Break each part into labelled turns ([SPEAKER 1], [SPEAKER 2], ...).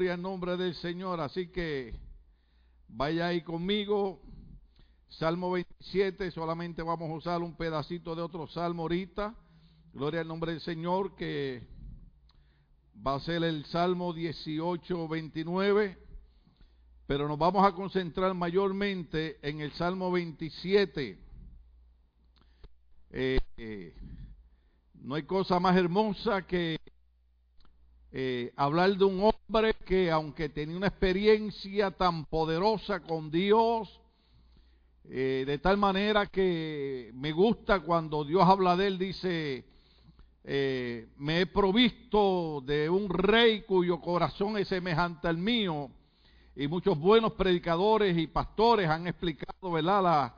[SPEAKER 1] Gloria al nombre del Señor. Así que vaya ahí conmigo. Salmo 27, solamente vamos a usar un pedacito de otro salmo ahorita. Gloria al nombre del Señor, que va a ser el Salmo 18, 29. Pero nos vamos a concentrar mayormente en el Salmo 27. Eh, eh, no hay cosa más hermosa que eh, hablar de un hombre que aunque tenía una experiencia tan poderosa con Dios, eh, de tal manera que me gusta cuando Dios habla de él, dice, eh, me he provisto de un rey cuyo corazón es semejante al mío, y muchos buenos predicadores y pastores han explicado, ¿verdad?, la,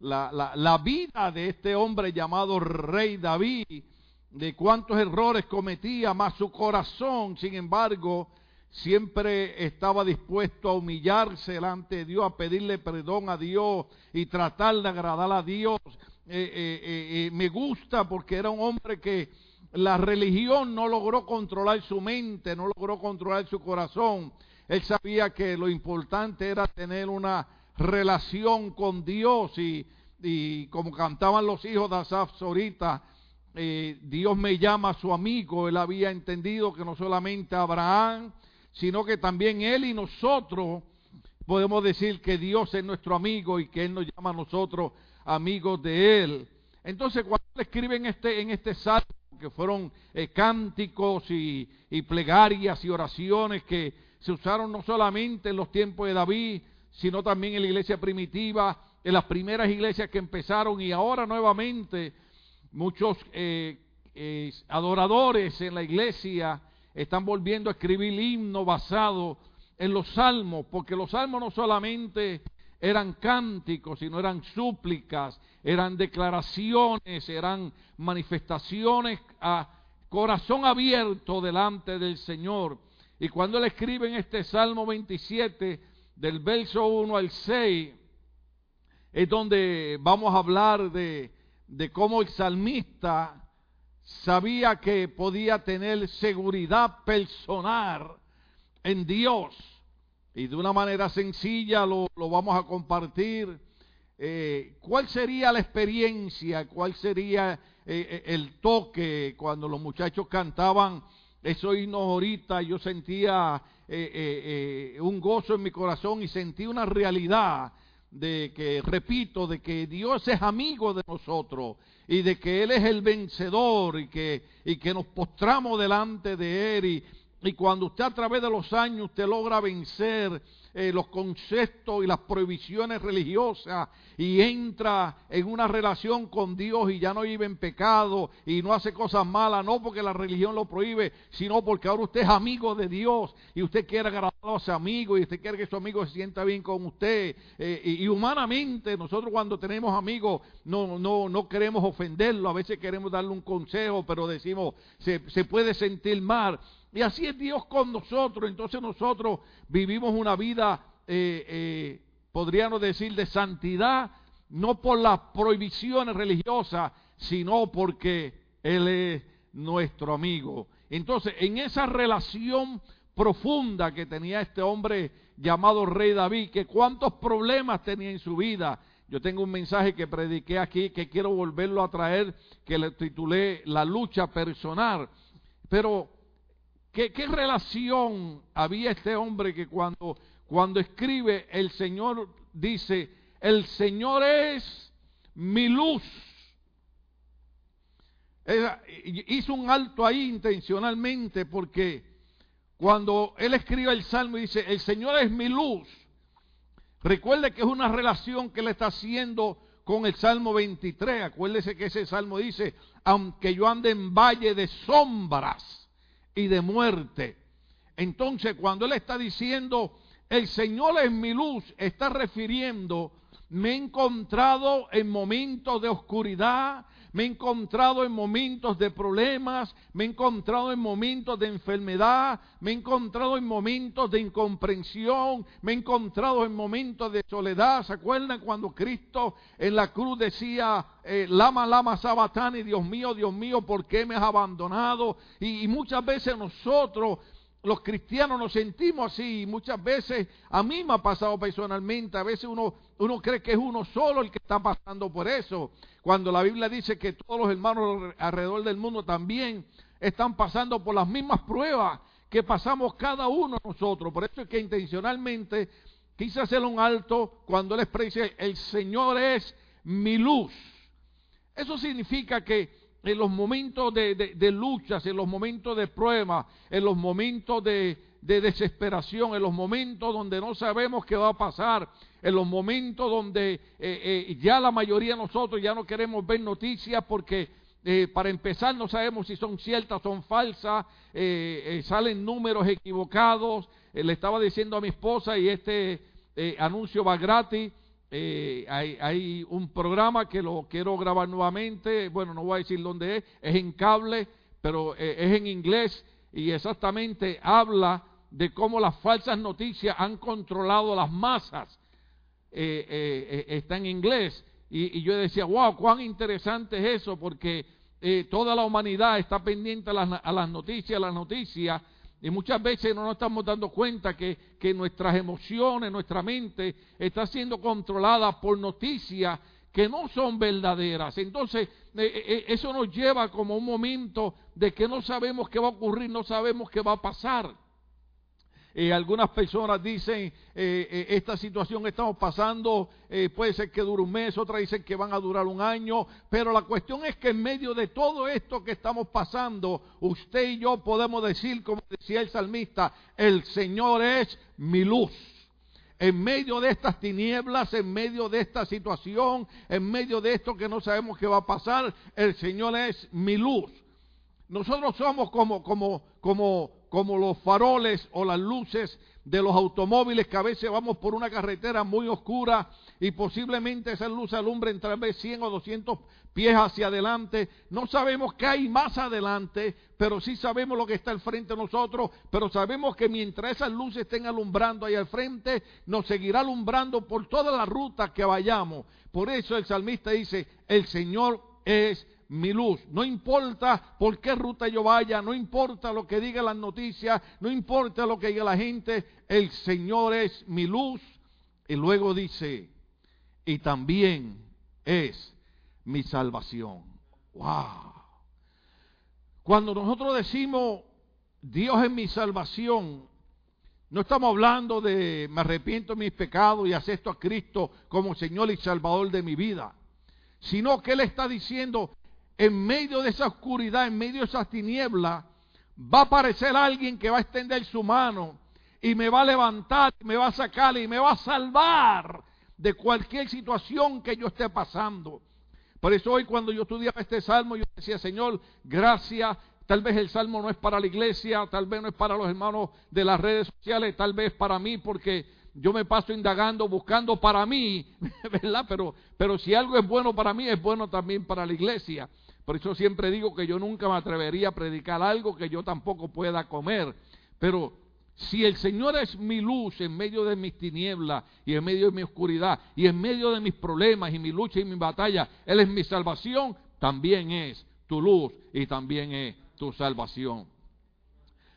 [SPEAKER 1] la, la, la vida de este hombre llamado Rey David, de cuántos errores cometía, más su corazón, sin embargo, siempre estaba dispuesto a humillarse delante de Dios, a pedirle perdón a Dios y tratar de agradar a Dios. Eh, eh, eh, me gusta porque era un hombre que la religión no logró controlar su mente, no logró controlar su corazón. Él sabía que lo importante era tener una relación con Dios y, como cantaban los hijos de Asaf ahorita, eh, Dios me llama su amigo, él había entendido que no solamente Abraham, sino que también él y nosotros podemos decir que Dios es nuestro amigo y que él nos llama a nosotros amigos de él. Entonces, cuando escribe en este, en este salmo, que fueron eh, cánticos y, y plegarias y oraciones que se usaron no solamente en los tiempos de David, sino también en la iglesia primitiva, en las primeras iglesias que empezaron y ahora nuevamente Muchos eh, eh, adoradores en la iglesia están volviendo a escribir himnos basados en los salmos, porque los salmos no solamente eran cánticos, sino eran súplicas, eran declaraciones, eran manifestaciones a corazón abierto delante del Señor. Y cuando él escribe en este Salmo 27, del verso 1 al 6, es donde vamos a hablar de de cómo el salmista sabía que podía tener seguridad personal en Dios. Y de una manera sencilla lo, vamos a compartir. Eh, ¿Cuál sería la experiencia? ¿Cuál sería eh, eh, el toque cuando los muchachos cantaban eso himnos ahorita? Yo sentía un gozo en mi corazón y sentí una realidad de que, repito, de que Dios es amigo de nosotros y de que Él es el vencedor y que, y que nos postramos delante de Él y, y cuando usted a través de los años usted logra vencer eh, los conceptos y las prohibiciones religiosas y entra en una relación con Dios y ya no vive en pecado y no hace cosas malas, no porque la religión lo prohíbe, sino porque ahora usted es amigo de Dios y usted quiere agradar a ese amigo y usted quiere que su amigo se sienta bien con usted. Eh, y, humanamente, nosotros cuando tenemos amigos no, no, no queremos ofenderlo, a veces queremos darle un consejo, pero decimos, se, se puede sentir mal. Y así es Dios con nosotros. Entonces nosotros vivimos una vida, eh, eh, podríamos decir, de santidad, no por las prohibiciones religiosas, sino porque Él es nuestro amigo. Entonces, en esa relación profunda que tenía este hombre llamado Rey David, que cuántos problemas tenía en su vida. Yo tengo un mensaje que prediqué aquí que quiero volverlo a traer, que le titulé La lucha personal. Pero ¿Qué, relación había este hombre que cuando, cuando escribe el Señor dice, el Señor es mi luz? hizo un alto ahí intencionalmente porque cuando él escribe el salmo y dice, el Señor es mi luz, recuerde que es una relación que él está haciendo con el Salmo 23. Acuérdese que ese salmo dice, aunque yo ande en valle de sombras y de muerte. Entonces, cuando él está diciendo, el Señor es mi luz, está refiriendo, me he encontrado en momentos de oscuridad, me he encontrado en momentos de problemas, me he encontrado en momentos de enfermedad, me he encontrado en momentos de incomprensión, me he encontrado en momentos de soledad. ¿Se acuerdan cuando Cristo en la cruz decía, eh, lama, lama, sabatani, Dios mío, Dios mío, ¿por qué me has abandonado? Y, y muchas veces nosotros los cristianos nos sentimos así. Muchas veces, a mí me ha pasado personalmente, a veces uno, uno cree que es uno solo el que está pasando por eso. Cuando la Biblia dice que todos los hermanos alrededor del mundo también están pasando por las mismas pruebas que pasamos cada uno de nosotros. Por eso es que intencionalmente quise hacer un alto cuando él expresa, el Señor es mi luz. Eso significa que en los momentos de, luchas, en los momentos de prueba, en los momentos de, desesperación, en los momentos donde no sabemos qué va a pasar, en los momentos donde eh, eh, ya la mayoría de nosotros ya no queremos ver noticias porque eh, para empezar no sabemos si son ciertas, son falsas, salen números equivocados. le estaba diciendo a mi esposa y este anuncio va gratis. Eh, hay, un programa que lo quiero grabar nuevamente, bueno, no voy a decir dónde es, es en cable, pero es en inglés y exactamente habla de cómo las falsas noticias han controlado las masas. Eh, está en inglés y, yo decía, wow, cuán interesante es eso, porque toda la humanidad está pendiente a las, a las noticias, a las noticias y muchas veces no nos estamos dando cuenta que, nuestras emociones, nuestra mente está siendo controlada por noticias que no son verdaderas. Entonces, eh, eh, eh, eso nos lleva como un momento de que no sabemos qué va a ocurrir, no sabemos qué va a pasar. Algunas personas dicen, esta situación estamos pasando puede ser que dure un mes, otras dicen que van a durar un año, pero la cuestión es que en medio de todo esto que estamos pasando, usted y yo podemos decir, como decía el salmista, el Señor es mi luz en medio de estas tinieblas, en medio de esta situación, en medio de esto que no sabemos qué va a pasar, el Señor es mi luz. Nosotros somos como, como, como como los faroles o las luces de los automóviles que a veces vamos por una carretera muy oscura y posiblemente esa luz alumbren tal vez 100 o 200 pies hacia adelante. No sabemos qué hay más adelante, pero sí sabemos lo que está al frente de nosotros, pero sabemos que mientras esas luces estén alumbrando ahí al frente, nos seguirá alumbrando por toda la ruta que vayamos. Por eso el salmista dice, el Señor es mi luz. No importa por qué ruta yo vaya, no importa lo que diga las noticias, no importa lo que diga la gente, el Señor es mi luz. Y luego dice, y también es mi salvación. ¡Wow! Cuando nosotros decimos, Dios es mi salvación, no estamos hablando de me arrepiento de mis pecados y acepto a Cristo como Señor y Salvador de mi vida, sino que Él está diciendo, en medio de esa oscuridad, en medio de esa tiniebla, va a aparecer alguien que va a extender su mano y me va a levantar, me va a sacar y me va a salvar de cualquier situación que yo esté pasando. Por eso hoy cuando yo estudiaba este salmo, yo decía, Señor, gracias. Tal vez el salmo no es para la iglesia, tal vez no es para los hermanos de las redes sociales, tal vez para mí, porque yo me paso indagando, buscando para mí, ¿verdad? Pero, pero si algo es bueno para mí, es bueno también para la iglesia. Por eso siempre digo que yo nunca me atrevería a predicar algo que yo tampoco pueda comer. Pero si el Señor es mi luz en medio de mis tinieblas y en medio de mi oscuridad y en medio de mis problemas y mi lucha y mi batalla, Él es mi salvación, también es tu luz y también es tu salvación.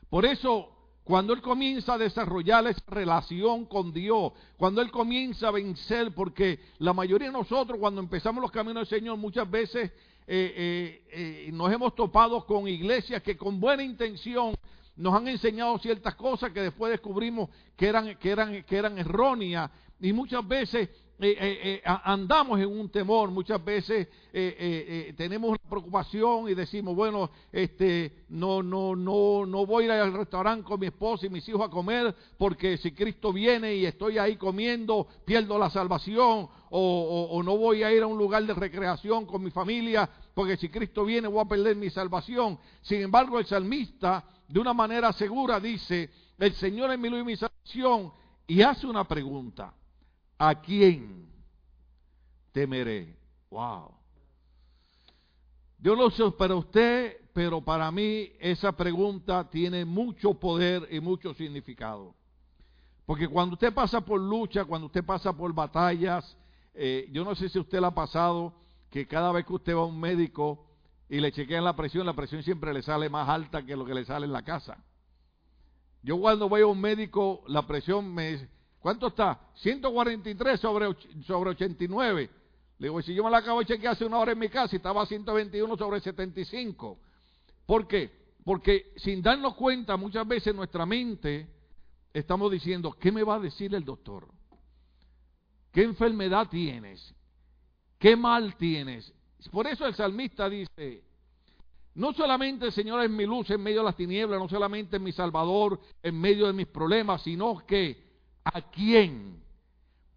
[SPEAKER 1] Por eso, cuando Él comienza a desarrollar esa relación con Dios, cuando Él comienza a vencer, porque la mayoría de nosotros cuando empezamos los caminos del Señor muchas veces eh, eh, eh, nos hemos topado con iglesias que con buena intención nos han enseñado ciertas cosas que después descubrimos que eran, que eran, que eran erróneas. Y muchas veces eh, andamos en un temor, muchas veces tenemos una preocupación y decimos, bueno, este, no, no, no, no voy a ir al restaurante con mi esposa y mis hijos a comer porque si Cristo viene y estoy ahí comiendo, pierdo la salvación, o no voy a ir a un lugar de recreación con mi familia porque si Cristo viene voy a perder mi salvación. Sin embargo, el salmista, de una manera segura, dice, el Señor es mi luz y mi salvación, y hace una pregunta. ¿A quién temeré? Wow. Yo no sé para usted, pero para mí esa pregunta tiene mucho poder y mucho significado. Porque cuando usted pasa por lucha, cuando usted pasa por batallas, eh, yo no sé si usted le ha pasado que cada vez que usted va a un médico y le chequean la presión, la presión siempre le sale más alta que lo que le sale en la casa. Yo cuando voy a un médico, la presión me dice, ¿cuánto está? 143 sobre, sobre 89. Le digo, si yo me la acabo de chequear hace una hora en mi casa y estaba 121 sobre 75. ¿Por qué? Porque sin darnos cuenta, muchas veces nuestra mente estamos diciendo, ¿qué me va a decir el doctor? ¿Qué enfermedad tienes? ¿Qué mal tienes? Por eso el salmista dice, no solamente el Señor es mi luz en medio de las tinieblas, no solamente es mi Salvador en medio de mis problemas, sino que a quién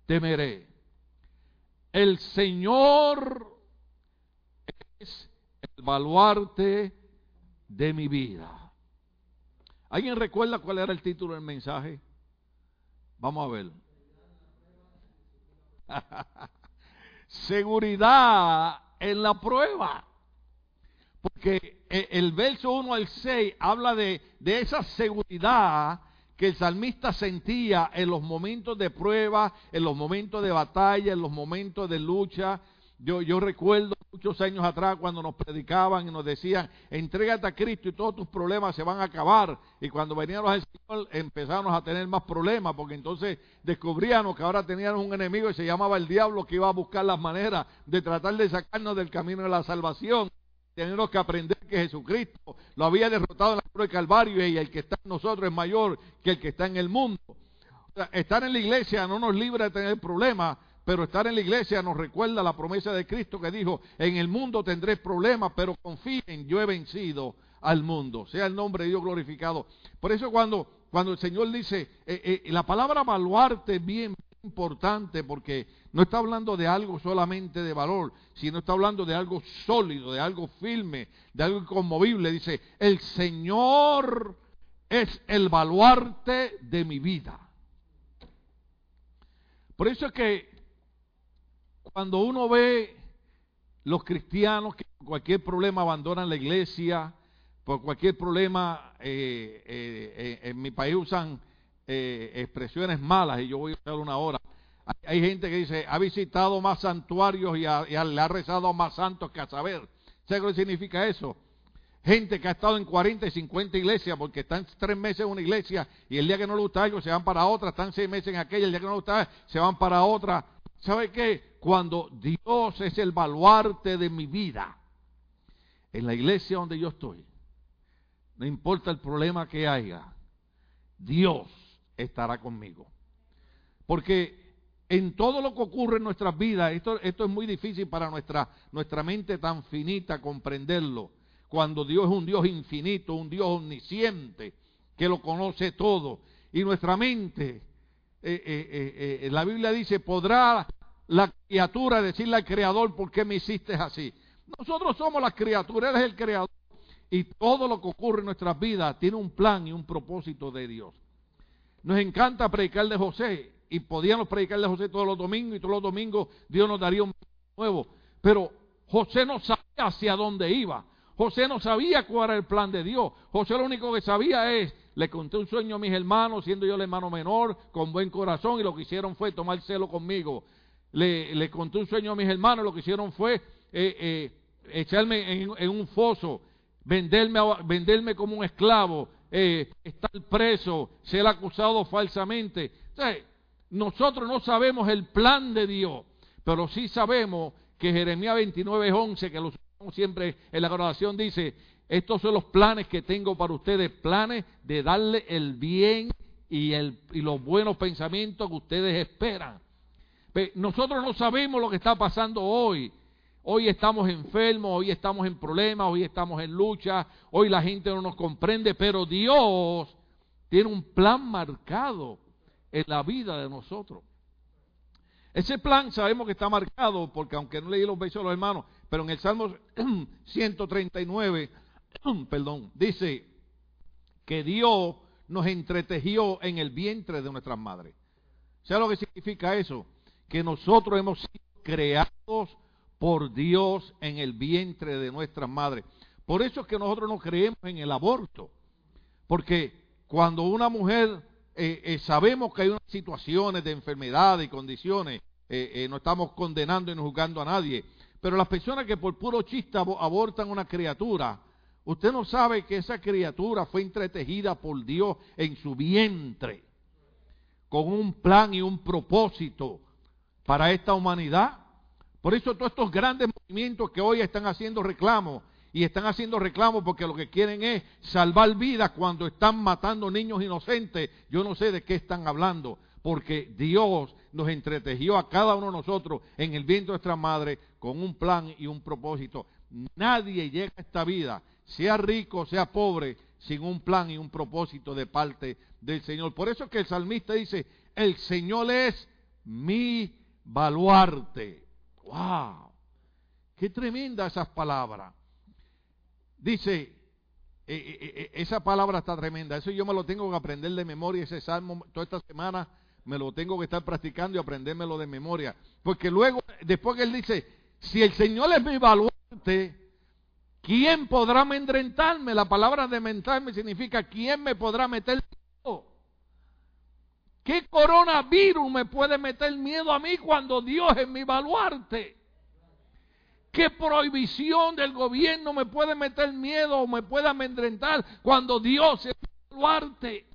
[SPEAKER 1] temeré. El Señor es el baluarte de mi vida. ¿Alguien recuerda cuál era el título del mensaje? Vamos a ver. Seguridad en la prueba. Porque eh, el verso 1 al 6 habla de, de esa seguridad que el salmista sentía en los momentos de prueba, en los momentos de batalla, en los momentos de lucha. Yo, yo recuerdo muchos años atrás cuando nos predicaban y nos decían, entrégate a Cristo y todos tus problemas se van a acabar. Y cuando veníamos al Señor empezamos a tener más problemas porque entonces descubríamos que ahora teníamos un enemigo y se llamaba el diablo que iba a buscar las maneras de tratar de sacarnos del camino de la salvación tenemos que aprender que Jesucristo lo había derrotado en la cruz de Calvario y el que está en nosotros es mayor que el que está en el mundo. estar en la iglesia no nos libra de tener problemas, pero estar en la iglesia nos recuerda la promesa de Cristo que dijo, en el mundo tendré problemas, pero confíen, yo he vencido al mundo. Sea el nombre de Dios glorificado. Por eso cuando, cuando el Señor dice, eh, eh, la palabra baluarte es bien importante porque no está hablando de algo solamente de valor, sino está hablando de algo sólido, de algo firme, de algo inconmovible. Dice, el Señor es el baluarte de mi vida. Por eso es que cuando uno ve los cristianos que por cualquier problema abandonan la iglesia, por cualquier problema, eh, eh, eh, en mi país usan expresiones malas y yo voy a usar una hora hay gente que dice, ha visitado más santuarios y, le ha rezado a más santos que a saber. ¿Sabes qué significa eso? Gente que ha estado en 40 y 50 iglesias porque están tres meses en una iglesia y el día que no le gusta algo se van para otra, están seis meses en aquella, el día que no le gusta se van para otra. ¿Sabe qué? Cuando Dios es el baluarte de mi vida, en la iglesia donde yo estoy, no importa el problema que haya, Dios estará conmigo. Porque en todo lo que ocurre en nuestras vidas, esto, esto es muy difícil para nuestra, nuestra mente tan finita comprenderlo, cuando Dios es un Dios infinito, un Dios omnisciente, que lo conoce todo, y nuestra mente, eh, eh, eh, la Biblia dice, podrá la criatura decirle al Creador, ¿por qué me hiciste así? Nosotros somos las criaturas, Él el Creador, y todo lo que ocurre en nuestras vidas tiene un plan y un propósito de Dios. Nos encanta predicar de José, y podíamos predicarle a José todos los domingos y todos los domingos Dios nos daría un nuevo. Pero José no sabía hacia dónde iba. José no sabía cuál era el plan de Dios. José lo único que sabía es, le conté un sueño a mis hermanos, siendo yo el hermano menor, con buen corazón, y lo que hicieron fue tomar celo conmigo. Le, conté un sueño a mis hermanos, lo que hicieron fue eh, eh, echarme en, un foso, venderme, venderme como un esclavo, eh, estar preso, ser acusado falsamente. Nosotros no sabemos el plan de Dios, pero sí sabemos que Jeremías 29, 11, que lo siempre en la oración, dice, estos son los planes que tengo para ustedes, planes de darle el bien y, los buenos pensamientos que ustedes esperan. nosotros no sabemos lo que está pasando hoy. Hoy estamos enfermos, hoy estamos en problemas, hoy estamos en lucha, hoy la gente no nos comprende, pero Dios tiene un plan marcado en la vida de nosotros. Ese plan sabemos que está marcado, porque aunque no leí los besos de los hermanos, pero en el Salmo 139, perdón, dice que Dios nos entretejió en el vientre de nuestras madres. ¿Sabe lo que significa eso? Que nosotros hemos sido creados por Dios en el vientre de nuestras madres. Por eso es que nosotros no creemos en el aborto. Porque cuando una mujer eh, eh, sabemos que hay unas situaciones de enfermedad y condiciones, eh, no estamos condenando y no juzgando a nadie, pero las personas que por puro chiste abortan una criatura, Usted no sabe que esa criatura fue entretejida por Dios en su vientre, con un plan y un propósito para esta humanidad. Por eso todos estos grandes movimientos que hoy están haciendo reclamos, y están haciendo reclamos porque lo que quieren es salvar vidas cuando están matando niños inocentes. Yo no sé de qué están hablando, porque Dios nos entretejió a cada uno de nosotros en el vientre de nuestra madre con un plan y un propósito. Nadie llega a esta vida, sea rico, sea pobre, sin un plan y un propósito de parte del Señor. Por eso es que el salmista dice, el Señor es mi baluarte. ¡Wow! Qué tremenda esas palabras. Dice, eh, eh, eh, esa palabra está tremenda, eso yo me lo tengo que aprender de memoria, ese salmo, toda esta semana me lo tengo que estar practicando y aprendérmelo de memoria. Porque luego, después que él dice, si el Señor es mi baluarte, ¿quién podrá amedrentarme? La palabra de mentarme significa, ¿quién me podrá meter miedo? ¿Qué coronavirus me puede meter miedo a mí cuando Dios es mi baluarte? ¿Qué prohibición del gobierno me puede meter miedo o me puede amedrentar cuando Dios es baluarte?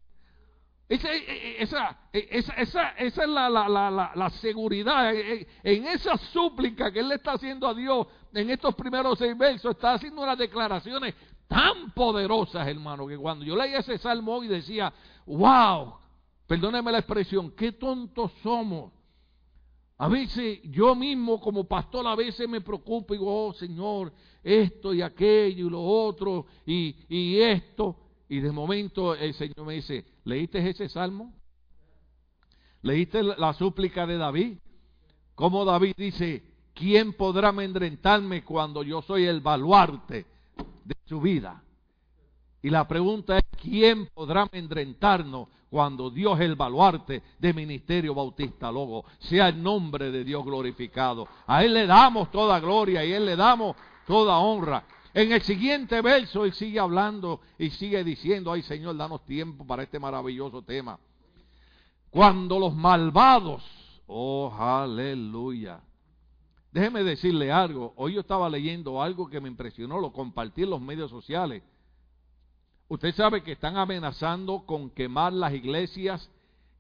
[SPEAKER 1] Esa, esa, esa, esa, es la, la, la, la, seguridad. En esa súplica que él le está haciendo a Dios en estos primeros seis versos, está haciendo unas declaraciones tan poderosas, hermano, que cuando yo leía ese salmo hoy decía, wow, perdóneme la expresión, qué tontos somos a veces yo mismo como pastor a veces me preocupo y digo, oh Señor, esto y aquello y lo otro y, y esto. Y de momento el Señor me dice, ¿leíste ese salmo? ¿Leíste la súplica de David? Como David dice, ¿quién podrá amedrentarme cuando yo soy el baluarte de su vida? Y la pregunta es, ¿quién podrá amedrentarnos cuando Dios es el baluarte de Ministerio Bautista Logo. Sea el nombre de Dios glorificado. A Él le damos toda gloria y a Él le damos toda honra. En el siguiente verso Él sigue hablando y sigue diciendo, ay Señor, danos tiempo para este maravilloso tema. Cuando los malvados, oh aleluya. Déjeme decirle algo, hoy yo estaba leyendo algo que me impresionó, lo compartí en los medios sociales. Usted sabe que están amenazando con quemar las iglesias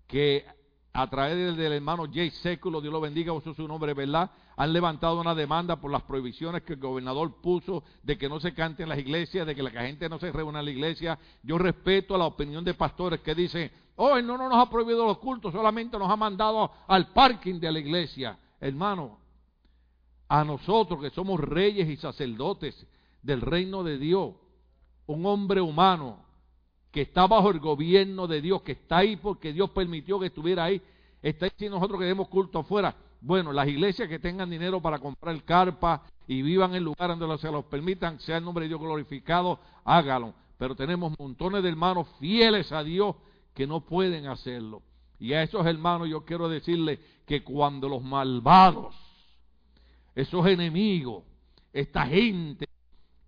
[SPEAKER 1] que a través del, hermano Jay Século, Dios lo bendiga, uso su nombre, ¿verdad? Han levantado una demanda por las prohibiciones que el gobernador puso de que no se cante en las iglesias, de que la gente no se reúna en la iglesia. Yo respeto la opinión de pastores que dicen, oh, no, no nos ha prohibido los cultos, solamente nos ha mandado al parking de la iglesia. Hermano, a nosotros que somos reyes y sacerdotes del reino de Dios, un hombre humano que está bajo el gobierno de Dios, que está ahí porque Dios permitió que estuviera ahí, está diciendo nosotros que demos culto afuera. Bueno, las iglesias que tengan dinero para comprar carpa y vivan en el lugar donde se los permitan, sea el nombre de Dios glorificado, hágalo. Pero tenemos montones de hermanos fieles a Dios que no pueden hacerlo. Y a esos hermanos yo quiero decirles que cuando los malvados, esos enemigos, esta gente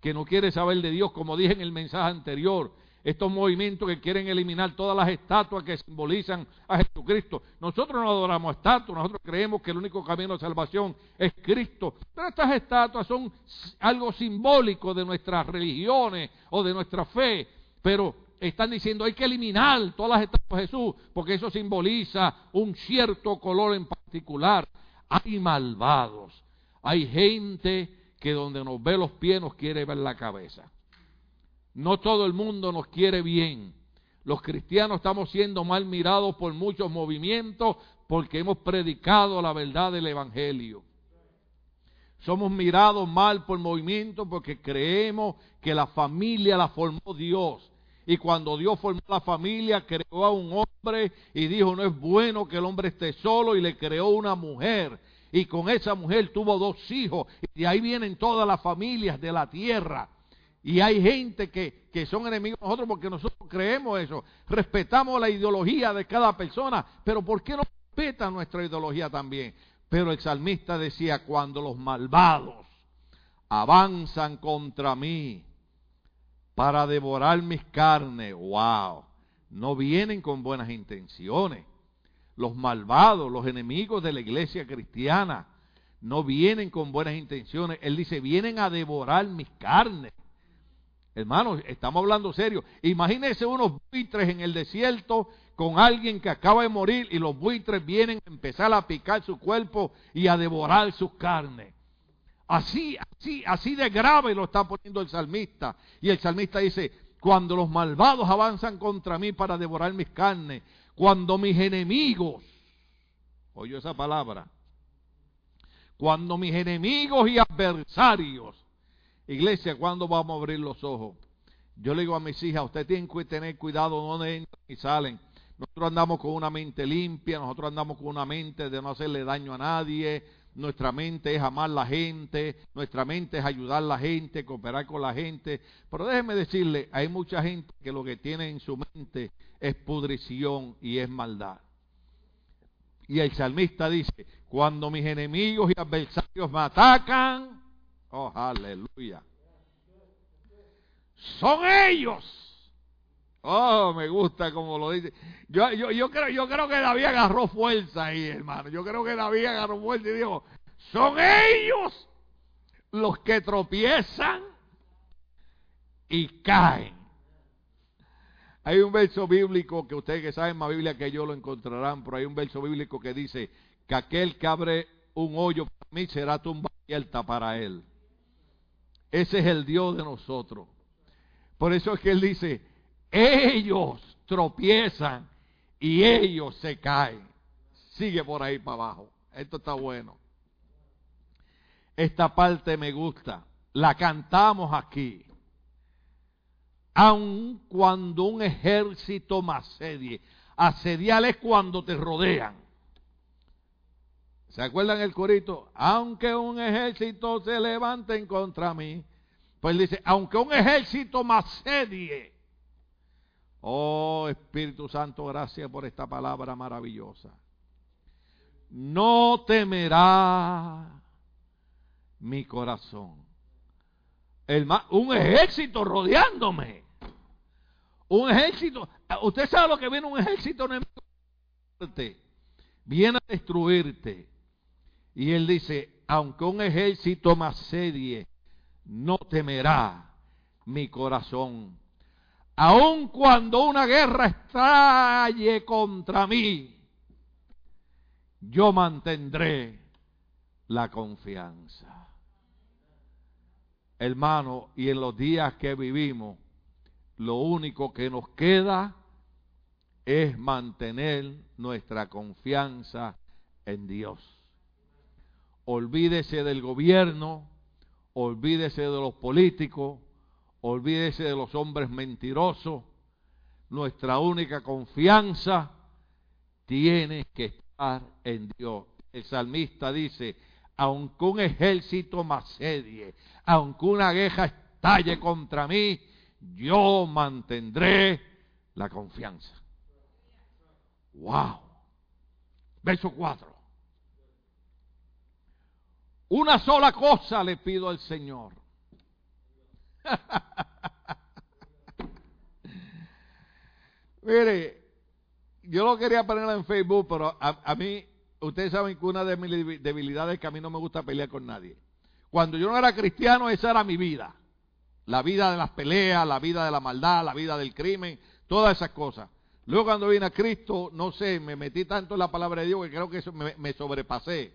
[SPEAKER 1] que no quiere saber de Dios, como dije en el mensaje anterior, estos movimientos que quieren eliminar todas las estatuas que simbolizan a Jesucristo. Nosotros no adoramos estatuas, nosotros creemos que el único camino de salvación es Cristo. Pero estas estatuas son algo simbólico de nuestras religiones o de nuestra fe. Pero están diciendo hay que eliminar todas las estatuas de Jesús porque eso simboliza un cierto color en particular. Hay malvados, hay gente que donde nos ve los pies nos quiere ver la cabeza. No todo el mundo nos quiere bien. Los cristianos estamos siendo mal mirados por muchos movimientos porque hemos predicado la verdad del Evangelio. Somos mirados mal por movimientos porque creemos que la familia la formó Dios. Y cuando Dios formó la familia, creó a un hombre y dijo, no es bueno que el hombre esté solo y le creó una mujer y con esa mujer tuvo dos hijos. Y de ahí vienen todas las familias de la tierra. Y hay gente que, que son enemigos de nosotros porque nosotros creemos eso. Respetamos la ideología de cada persona. Pero ¿por qué no respetan nuestra ideología también? Pero el salmista decía, cuando los malvados avanzan contra mí para devorar mis carnes, wow, no vienen con buenas intenciones los malvados, los enemigos de la iglesia cristiana, no vienen con buenas intenciones. Él dice, vienen a devorar mis carnes. Hermanos, estamos hablando serio. Imagínense unos buitres en el desierto con alguien que acaba de morir y los buitres vienen a empezar a picar su cuerpo y a devorar sus carnes. Así, así, así de grave lo está poniendo el salmista. Y el salmista dice, cuando los malvados avanzan contra mí para devorar mis carnes, cuando mis enemigos, oye esa palabra, cuando mis enemigos y adversarios Iglesia, ¿cuándo vamos a abrir los ojos? Yo le digo a mis hijas, ustedes tienen que tener cuidado donde entran y salen. Nosotros andamos con una mente limpia, nosotros andamos con una mente de no hacerle daño a nadie, nuestra mente es amar a la gente, nuestra mente es ayudar a la gente, cooperar con la gente. Pero déjeme decirle, hay mucha gente que lo que tiene en su mente es pudrición y es maldad. Y el salmista dice, cuando mis enemigos y adversarios me atacan, Oh, aleluya. Son ellos. Oh, me gusta como lo dice. Yo, yo, yo, creo, yo creo que David agarró fuerza ahí, hermano. Yo creo que David agarró fuerza y dijo, son ellos los que tropiezan y caen. Hay un verso bíblico que ustedes que saben más Biblia que yo lo encontrarán, pero hay un verso bíblico que dice que aquel que abre un hoyo para mí será tumba abierta para él. Ese es el Dios de nosotros. Por eso es que Él dice, ellos tropiezan y ellos se caen. Sigue por ahí para abajo. Esto está bueno. Esta parte me gusta. La cantamos aquí. Aun cuando un ejército me asedie. Asedial es cuando te rodean. ¿Se acuerdan el corito? Aunque un ejército se levante contra mí. Pues dice, aunque un ejército me asedie. Oh Espíritu Santo, gracias por esta palabra maravillosa. No temerá mi corazón. El, un ejército rodeándome. Un ejército. Usted sabe lo que viene un ejército Viene a destruirte. Y él dice, aunque un ejército me asedie, no temerá mi corazón. Aun cuando una guerra estalle contra mí, yo mantendré la confianza. Hermano, y en los días que vivimos, lo único que nos queda es mantener nuestra confianza en Dios. Olvídese del gobierno, olvídese de los políticos, olvídese de los hombres mentirosos. Nuestra única confianza tiene que estar en Dios. El salmista dice, aunque un ejército me asedie, aunque una guerra estalle contra mí, yo mantendré la confianza. Wow. Verso 4. Una sola cosa le pido al Señor. Mire, yo lo quería poner en Facebook, pero a, mí, ustedes saben que una de mis debilidades es que a mí no me gusta pelear con nadie. Cuando yo no era cristiano, esa era mi vida. La vida de las peleas, la vida de la maldad, la vida del crimen, todas esas cosas. Luego cuando vine a Cristo, no sé, me metí tanto en la palabra de Dios que creo que eso me sobrepasé.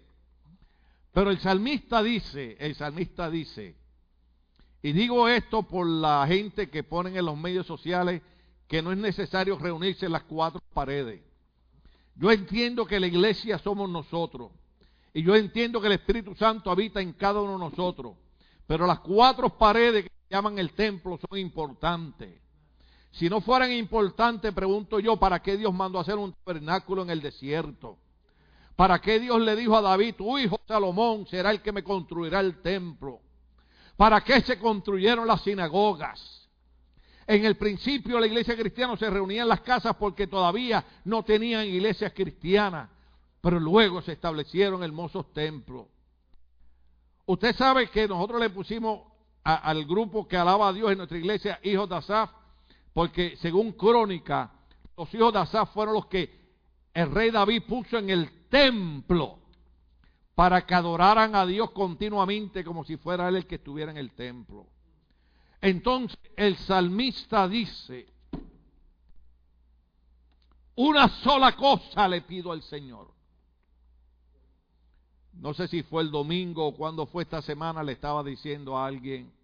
[SPEAKER 1] Pero el salmista dice, el salmista dice, y digo esto por la gente que ponen en los medios sociales que no es necesario reunirse en las cuatro paredes. Yo entiendo que la iglesia somos nosotros. Y yo entiendo que el Espíritu Santo habita en cada uno de nosotros. Pero las cuatro paredes que llaman el templo son importantes. Si no fueran importantes, pregunto yo, ¿para qué Dios mandó hacer un tabernáculo en el desierto? ¿Para qué Dios le dijo a David, tu hijo Salomón será el que me construirá el templo? ¿Para qué se construyeron las sinagogas? En el principio la iglesia cristiana se reunía en las casas porque todavía no tenían iglesias cristianas, pero luego se establecieron hermosos templos. Usted sabe que nosotros le pusimos al grupo que alaba a Dios en nuestra iglesia hijos de Asaf, porque según crónica, los hijos de Asaf fueron los que el rey David puso en el templo para que adoraran a Dios continuamente como si fuera él el que estuviera en el templo. Entonces el salmista dice, una sola cosa le pido al Señor. No sé si fue el domingo o cuando fue esta semana, le estaba diciendo a alguien,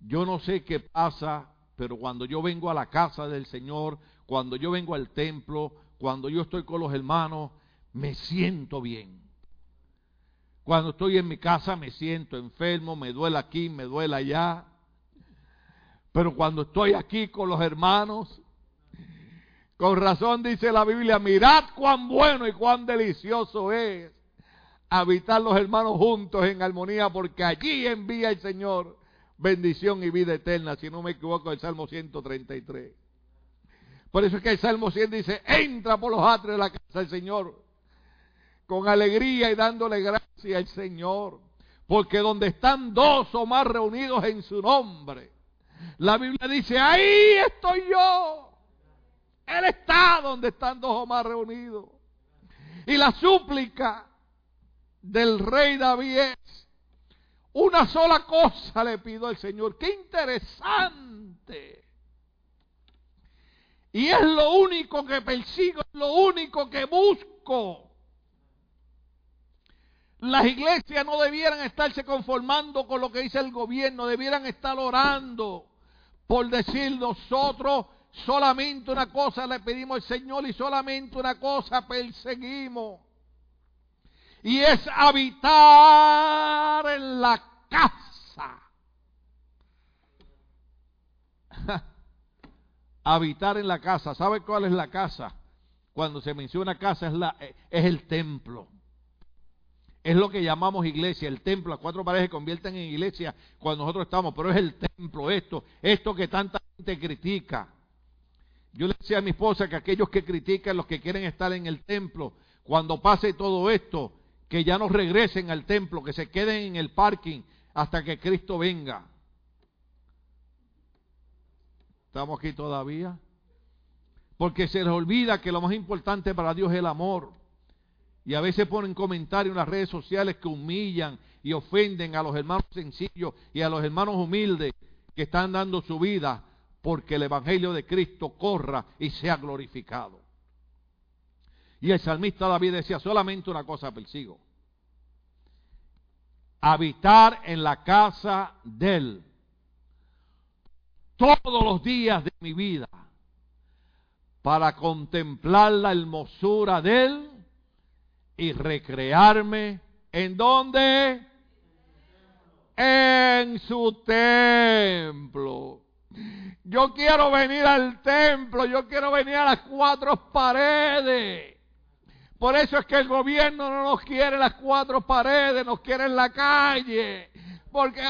[SPEAKER 1] yo no sé qué pasa, pero cuando yo vengo a la casa del Señor, cuando yo vengo al templo, cuando yo estoy con los hermanos, me siento bien. Cuando estoy en mi casa me siento enfermo, me duele aquí, me duele allá. Pero cuando estoy aquí con los hermanos, con razón dice la Biblia, mirad cuán bueno y cuán delicioso es habitar los hermanos juntos en armonía, porque allí envía el Señor bendición y vida eterna, si no me equivoco, el Salmo 133. Por eso es que el Salmo 100 dice, entra por los atrios de la casa del Señor con alegría y dándole gracias al Señor. Porque donde están dos o más reunidos en su nombre, la Biblia dice, ahí estoy yo. Él está donde están dos o más reunidos. Y la súplica del rey David es, una sola cosa le pido al Señor. Qué interesante. Y es lo único que persigo, es lo único que busco. Las iglesias no debieran estarse conformando con lo que dice el gobierno, debieran estar orando por decir nosotros solamente una cosa le pedimos al Señor y solamente una cosa perseguimos. Y es habitar en la casa. habitar en la casa. ¿Sabe cuál es la casa? Cuando se menciona casa es, la, es el templo. Es lo que llamamos iglesia, el templo. Las cuatro paredes se convierten en iglesia cuando nosotros estamos, pero es el templo, esto, esto que tanta gente critica. Yo le decía a mi esposa que aquellos que critican, los que quieren estar en el templo, cuando pase todo esto, que ya no regresen al templo, que se queden en el parking hasta que Cristo venga. ¿Estamos aquí todavía? Porque se les olvida que lo más importante para Dios es el amor. Y a veces ponen comentarios en las redes sociales que humillan y ofenden a los hermanos sencillos y a los hermanos humildes que están dando su vida porque el Evangelio de Cristo corra y sea glorificado. Y el salmista David decía, solamente una cosa persigo. Habitar en la casa de Él todos los días de mi vida para contemplar la hermosura de Él y recrearme en dónde? En su templo. Yo quiero venir al templo, yo quiero venir a las cuatro paredes. Por eso es que el gobierno no nos quiere las cuatro paredes, nos quiere en la calle. Porque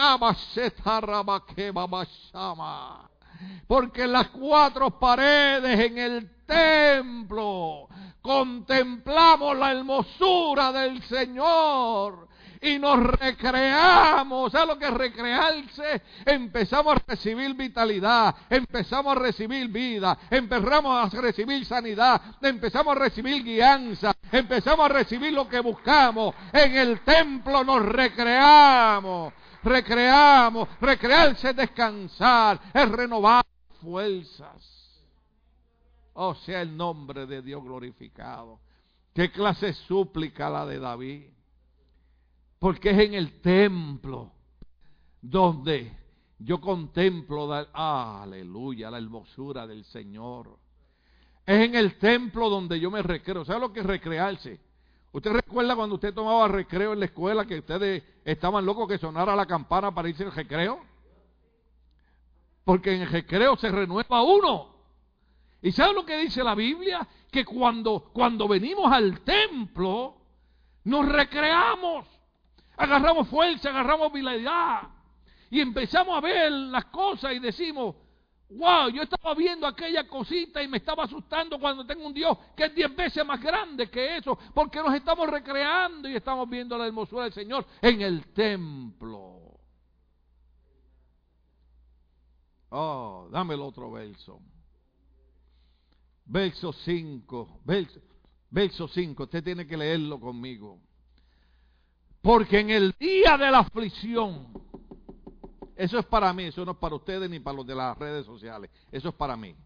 [SPEAKER 1] porque en las cuatro paredes en el templo contemplamos la hermosura del Señor y nos recreamos. ¿Sabes lo que es recrearse? Empezamos a recibir vitalidad, empezamos a recibir vida, empezamos a recibir sanidad, empezamos a recibir guianza, empezamos a recibir lo que buscamos. En el templo nos recreamos, recreamos. Recrearse es descansar, es renovar fuerzas. Oh, sea el nombre de Dios glorificado. ¿Qué clase súplica la de David? Porque es en el templo donde yo contemplo, aleluya, la hermosura del Señor. Es en el templo donde yo me recreo. ¿Sabe lo que es recrearse? ¿Usted recuerda cuando usted tomaba recreo en la escuela que ustedes estaban locos que sonara la campana para irse al recreo? Porque en el recreo se renueva uno. ¿Y sabe lo que dice la Biblia? Que cuando, cuando venimos al templo, nos recreamos, agarramos fuerza, agarramos habilidad y empezamos a ver las cosas y decimos, wow, yo estaba viendo aquella cosita y me estaba asustando cuando tengo un Dios que es diez veces más grande que eso, porque nos estamos recreando y estamos viendo la hermosura del Señor en el templo. Oh, dame el otro verso. Verso 5, verso, 5, usted tiene que leerlo conmigo. Porque en el día de la aflicción, Eso es para mí, eso no es para ustedes ni para los de las redes sociales. Eso es para mí.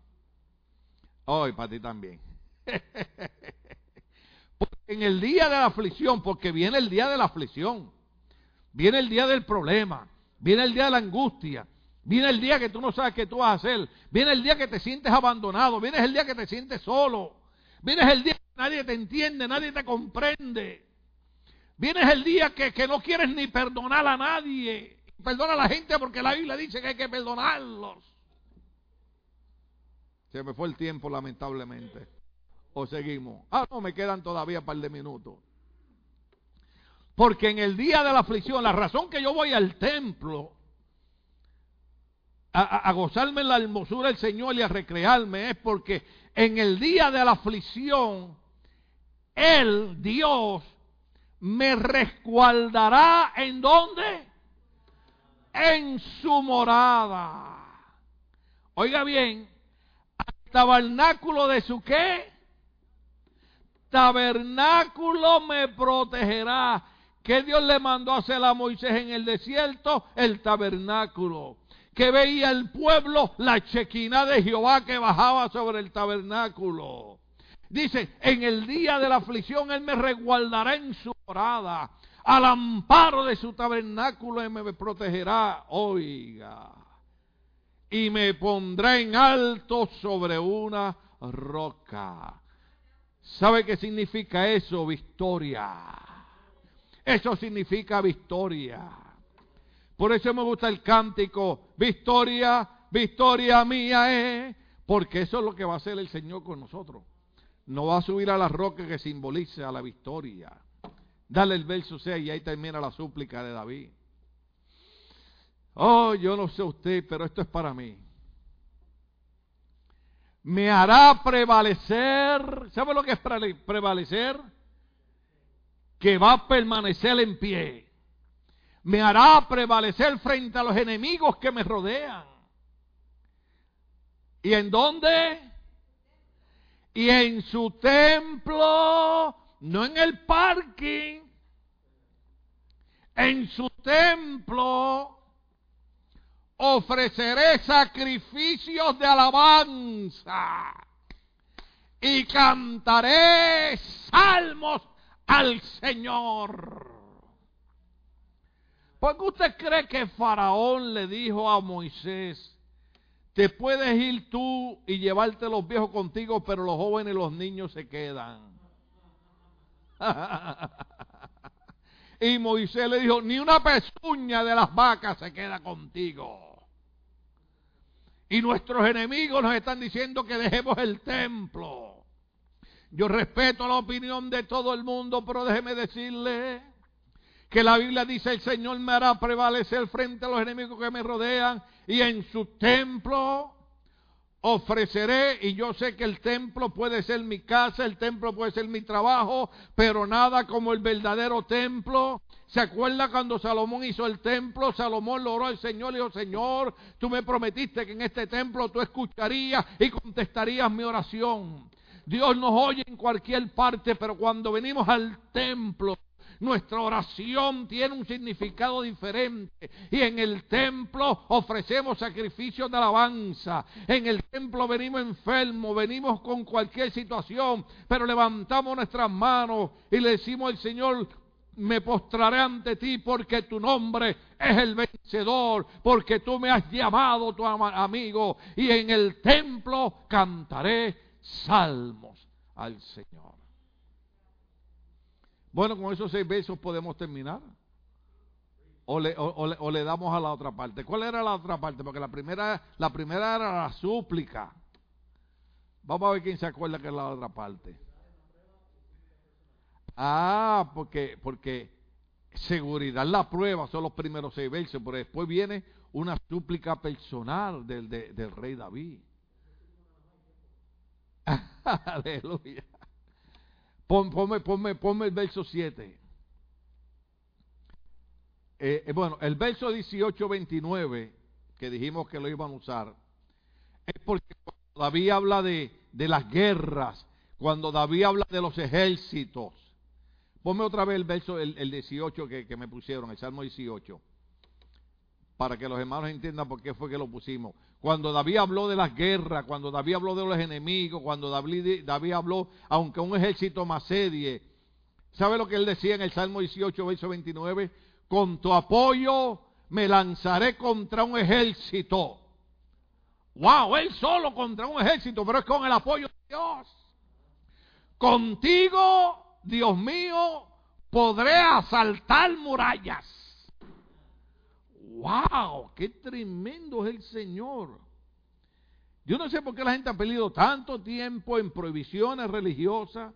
[SPEAKER 1] Hoy para ti también. en el día de la aflicción, porque viene el día de la aflicción, viene el día del problema, viene el día de la angustia, viene el día que tú no sabes qué tú vas a hacer, viene el día que te sientes abandonado, viene el día que te sientes solo, viene el día que nadie te entiende, nadie te comprende. Viene el día que, que no quieres ni perdonar a nadie. Perdona a la gente porque la Biblia dice que hay que perdonarlos. Se me fue el tiempo, lamentablemente. O seguimos. Ah, no, me quedan todavía un par de minutos. Porque en el día de la aflicción, la razón que yo voy al templo a, a, gozarme en la hermosura del Señor y a recrearme es porque en el día de la aflicción, Él, Dios, me resguardará en dónde? En su morada. Oiga bien, tabernáculo de su qué? Tabernáculo me protegerá. ¿Qué Dios le mandó a hacer a Moisés en el desierto? El tabernáculo. Que veía el pueblo la chequina de Jehová que bajaba sobre el tabernáculo. Dice, en el día de la aflicción Él me resguardará en su Al amparo de su tabernáculo me protegerá. Oiga y me pondrá en alto sobre una roca. ¿Sabe qué significa eso? Victoria. Eso significa victoria. Por eso me gusta el cántico, victoria, victoria mía es, porque eso es lo que va a hacer el Señor con nosotros. No va a subir a la roca que simboliza la victoria. Dale el verso 6 y ahí termina la súplica de David. Oh, yo no sé usted, pero esto es para mí. Me hará prevalecer. ¿Sabe lo que es prevalecer? Que va a permanecer en pie. Me hará prevalecer frente a los enemigos que me rodean. ¿Y en dónde? Y en su templo, no en el parking, en su templo ofreceré sacrificios de alabanza y cantaré salmos al Señor. ¿Por qué usted cree que Faraón le dijo a Moisés, te puedes ir tú y llevarte los viejos contigo, pero los jóvenes y los niños se quedan? y Moisés le dijo, ni una pezuña de las vacas se queda contigo. Y nuestros enemigos nos están diciendo que dejemos el templo. Yo respeto la opinión de todo el mundo, pero déjeme decirle que la Biblia dice, el Señor me hará prevalecer frente a los enemigos que me rodean y en su templo ofreceré, y yo sé que el templo puede ser mi casa, el templo puede ser mi trabajo, pero nada como el verdadero templo ¿Se acuerda cuando Salomón hizo el templo? Salomón lo oró al Señor y dijo, Señor, tú me prometiste que en este templo tú escucharías y contestarías mi oración. Dios nos oye en cualquier parte, pero cuando venimos al templo, nuestra oración tiene un significado diferente. Y en el templo ofrecemos sacrificios de alabanza. En el templo venimos enfermos, venimos con cualquier situación, pero levantamos nuestras manos y le decimos al Señor, me postraré ante ti porque tu nombre es el vencedor, porque tú me has llamado tu amigo y en el templo cantaré salmos al Señor. Bueno, con esos seis versos podemos terminar. O le, o le, damos a la otra parte. ¿Cuál era la otra parte? Porque la primera, la primera era la súplica. Vamos a ver quién se acuerda que es la otra parte. Ah, porque, porque seguridad, la prueba son los primeros seis versos, pero después viene una súplica personal del, del rey David. Aleluya. Ponme, ponme, ponme, el verso 7. Eh, eh, bueno, el verso 18-29, que dijimos que lo iban a usar, es porque David habla de, de las guerras, cuando David habla de los ejércitos, Ponme otra vez el verso, el, 18 que, que, me pusieron, el Salmo 18. Para que los hermanos entiendan por qué fue que lo pusimos. Cuando David habló de las guerras, cuando David habló de los enemigos, cuando David, David habló, aunque un ejército más sedie, ¿sabe lo que él decía en el Salmo 18, verso 29? Con tu apoyo me lanzaré contra un ejército. Wow, él solo contra un ejército, pero es con el apoyo de Dios. Contigo, Dios mío, podré asaltar murallas. ¡Wow! ¡Qué tremendo es el Señor! Yo no sé por qué la gente ha perdido tanto tiempo en prohibiciones religiosas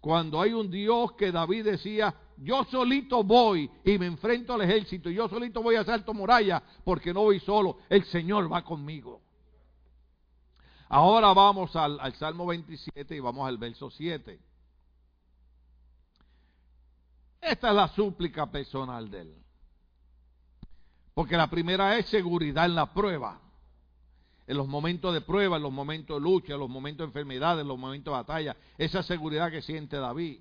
[SPEAKER 1] cuando hay un Dios que David decía, yo solito voy y me enfrento al ejército, yo solito voy a asalto muralla porque no voy solo, el Señor va conmigo. Ahora vamos al, al Salmo 27 y vamos al verso 7. Esta es la súplica personal de él. Porque la primera es seguridad en la prueba. En los momentos de prueba, en los momentos de lucha, en los momentos de enfermedad, en los momentos de batalla. Esa seguridad que siente David.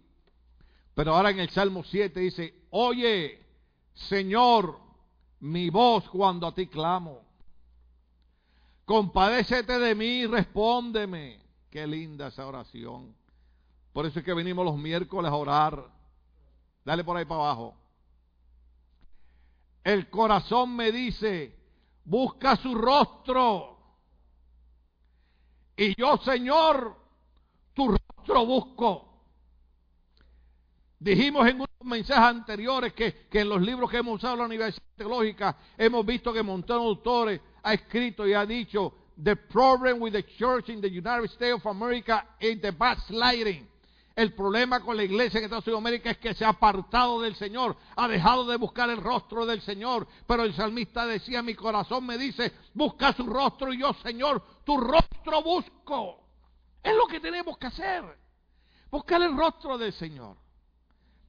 [SPEAKER 1] Pero ahora en el Salmo 7 dice, oye, Señor, mi voz cuando a ti clamo. Compadécete de mí, respóndeme. Qué linda esa oración. Por eso es que venimos los miércoles a orar. Dale por ahí para abajo. El corazón me dice, busca su rostro. Y yo, Señor, tu rostro busco. Dijimos en unos mensajes anteriores que, que, en los libros que hemos usado en la Universidad Teológica hemos visto que montón de autores ha escrito y ha dicho The problem with the church in the United States of America is the backsliding. El problema con la iglesia en Estados Unidos de América es que se ha apartado del Señor, ha dejado de buscar el rostro del Señor. Pero el salmista decía, mi corazón me dice, busca su rostro y yo, Señor, tu rostro busco. Es lo que tenemos que hacer. Buscar el rostro del Señor.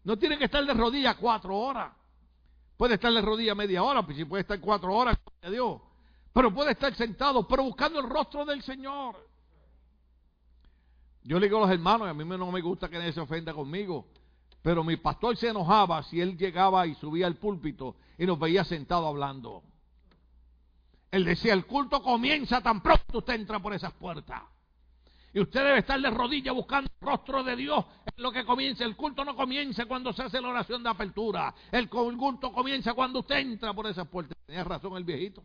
[SPEAKER 1] No tiene que estar de rodillas cuatro horas. Puede estar de rodillas media hora, pues si puede estar cuatro horas, Dios. Pero puede estar sentado, pero buscando el rostro del Señor. Yo le digo a los hermanos, y a mí no me gusta que nadie se ofenda conmigo, pero mi pastor se enojaba si él llegaba y subía al púlpito y nos veía sentados hablando. Él decía, el culto comienza tan pronto usted entra por esas puertas. Y usted debe estar de rodillas buscando el rostro de Dios. Es lo que comienza. El culto no comienza cuando se hace la oración de apertura. El culto comienza cuando usted entra por esas puertas. Tenía razón el viejito.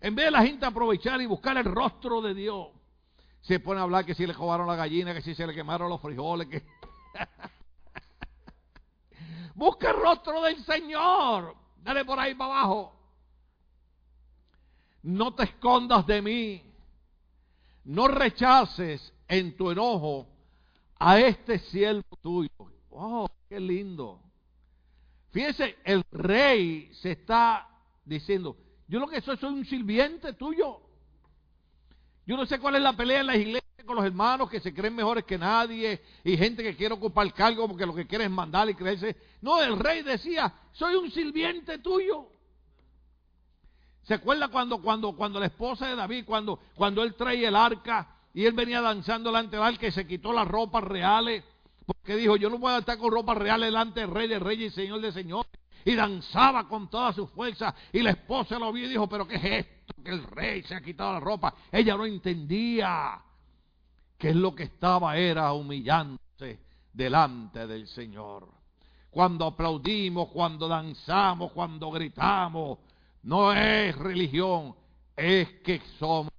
[SPEAKER 1] En vez de la gente aprovechar y buscar el rostro de Dios, se pone a hablar que si le robaron la gallina, que si se le quemaron los frijoles, que... Busca el rostro del Señor. Dale por ahí para abajo. No te escondas de mí. No rechaces en tu enojo a este siervo tuyo. Oh, qué lindo. Fíjese, el rey se está diciendo, yo lo que soy soy un sirviente tuyo. Yo no sé cuál es la pelea en las iglesias con los hermanos que se creen mejores que nadie y gente que quiere ocupar cargo porque lo que quiere es mandar y creerse. No, el rey decía, soy un sirviente tuyo. ¿Se acuerda cuando, cuando, cuando la esposa de David, cuando, cuando él trae el arca y él venía danzando delante del arca y se quitó las ropas reales? Porque dijo, yo no voy a estar con ropas reales delante del rey de reyes y señor de señores. Y danzaba con toda su fuerza. Y la esposa lo vio y dijo, pero ¿qué es esto? Que el rey se ha quitado la ropa. Ella no entendía que es lo que estaba era humillándose delante del Señor. Cuando aplaudimos, cuando danzamos, cuando gritamos, no es religión, es que somos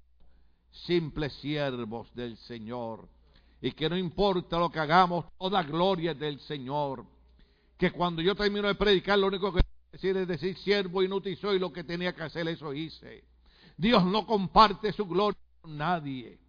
[SPEAKER 1] simples siervos del Señor. Y que no importa lo que hagamos, toda gloria es del Señor. Que cuando yo termino de predicar, lo único que decir es decir, siervo inútil soy, lo que tenía que hacer, eso hice. Dios no comparte su gloria con nadie.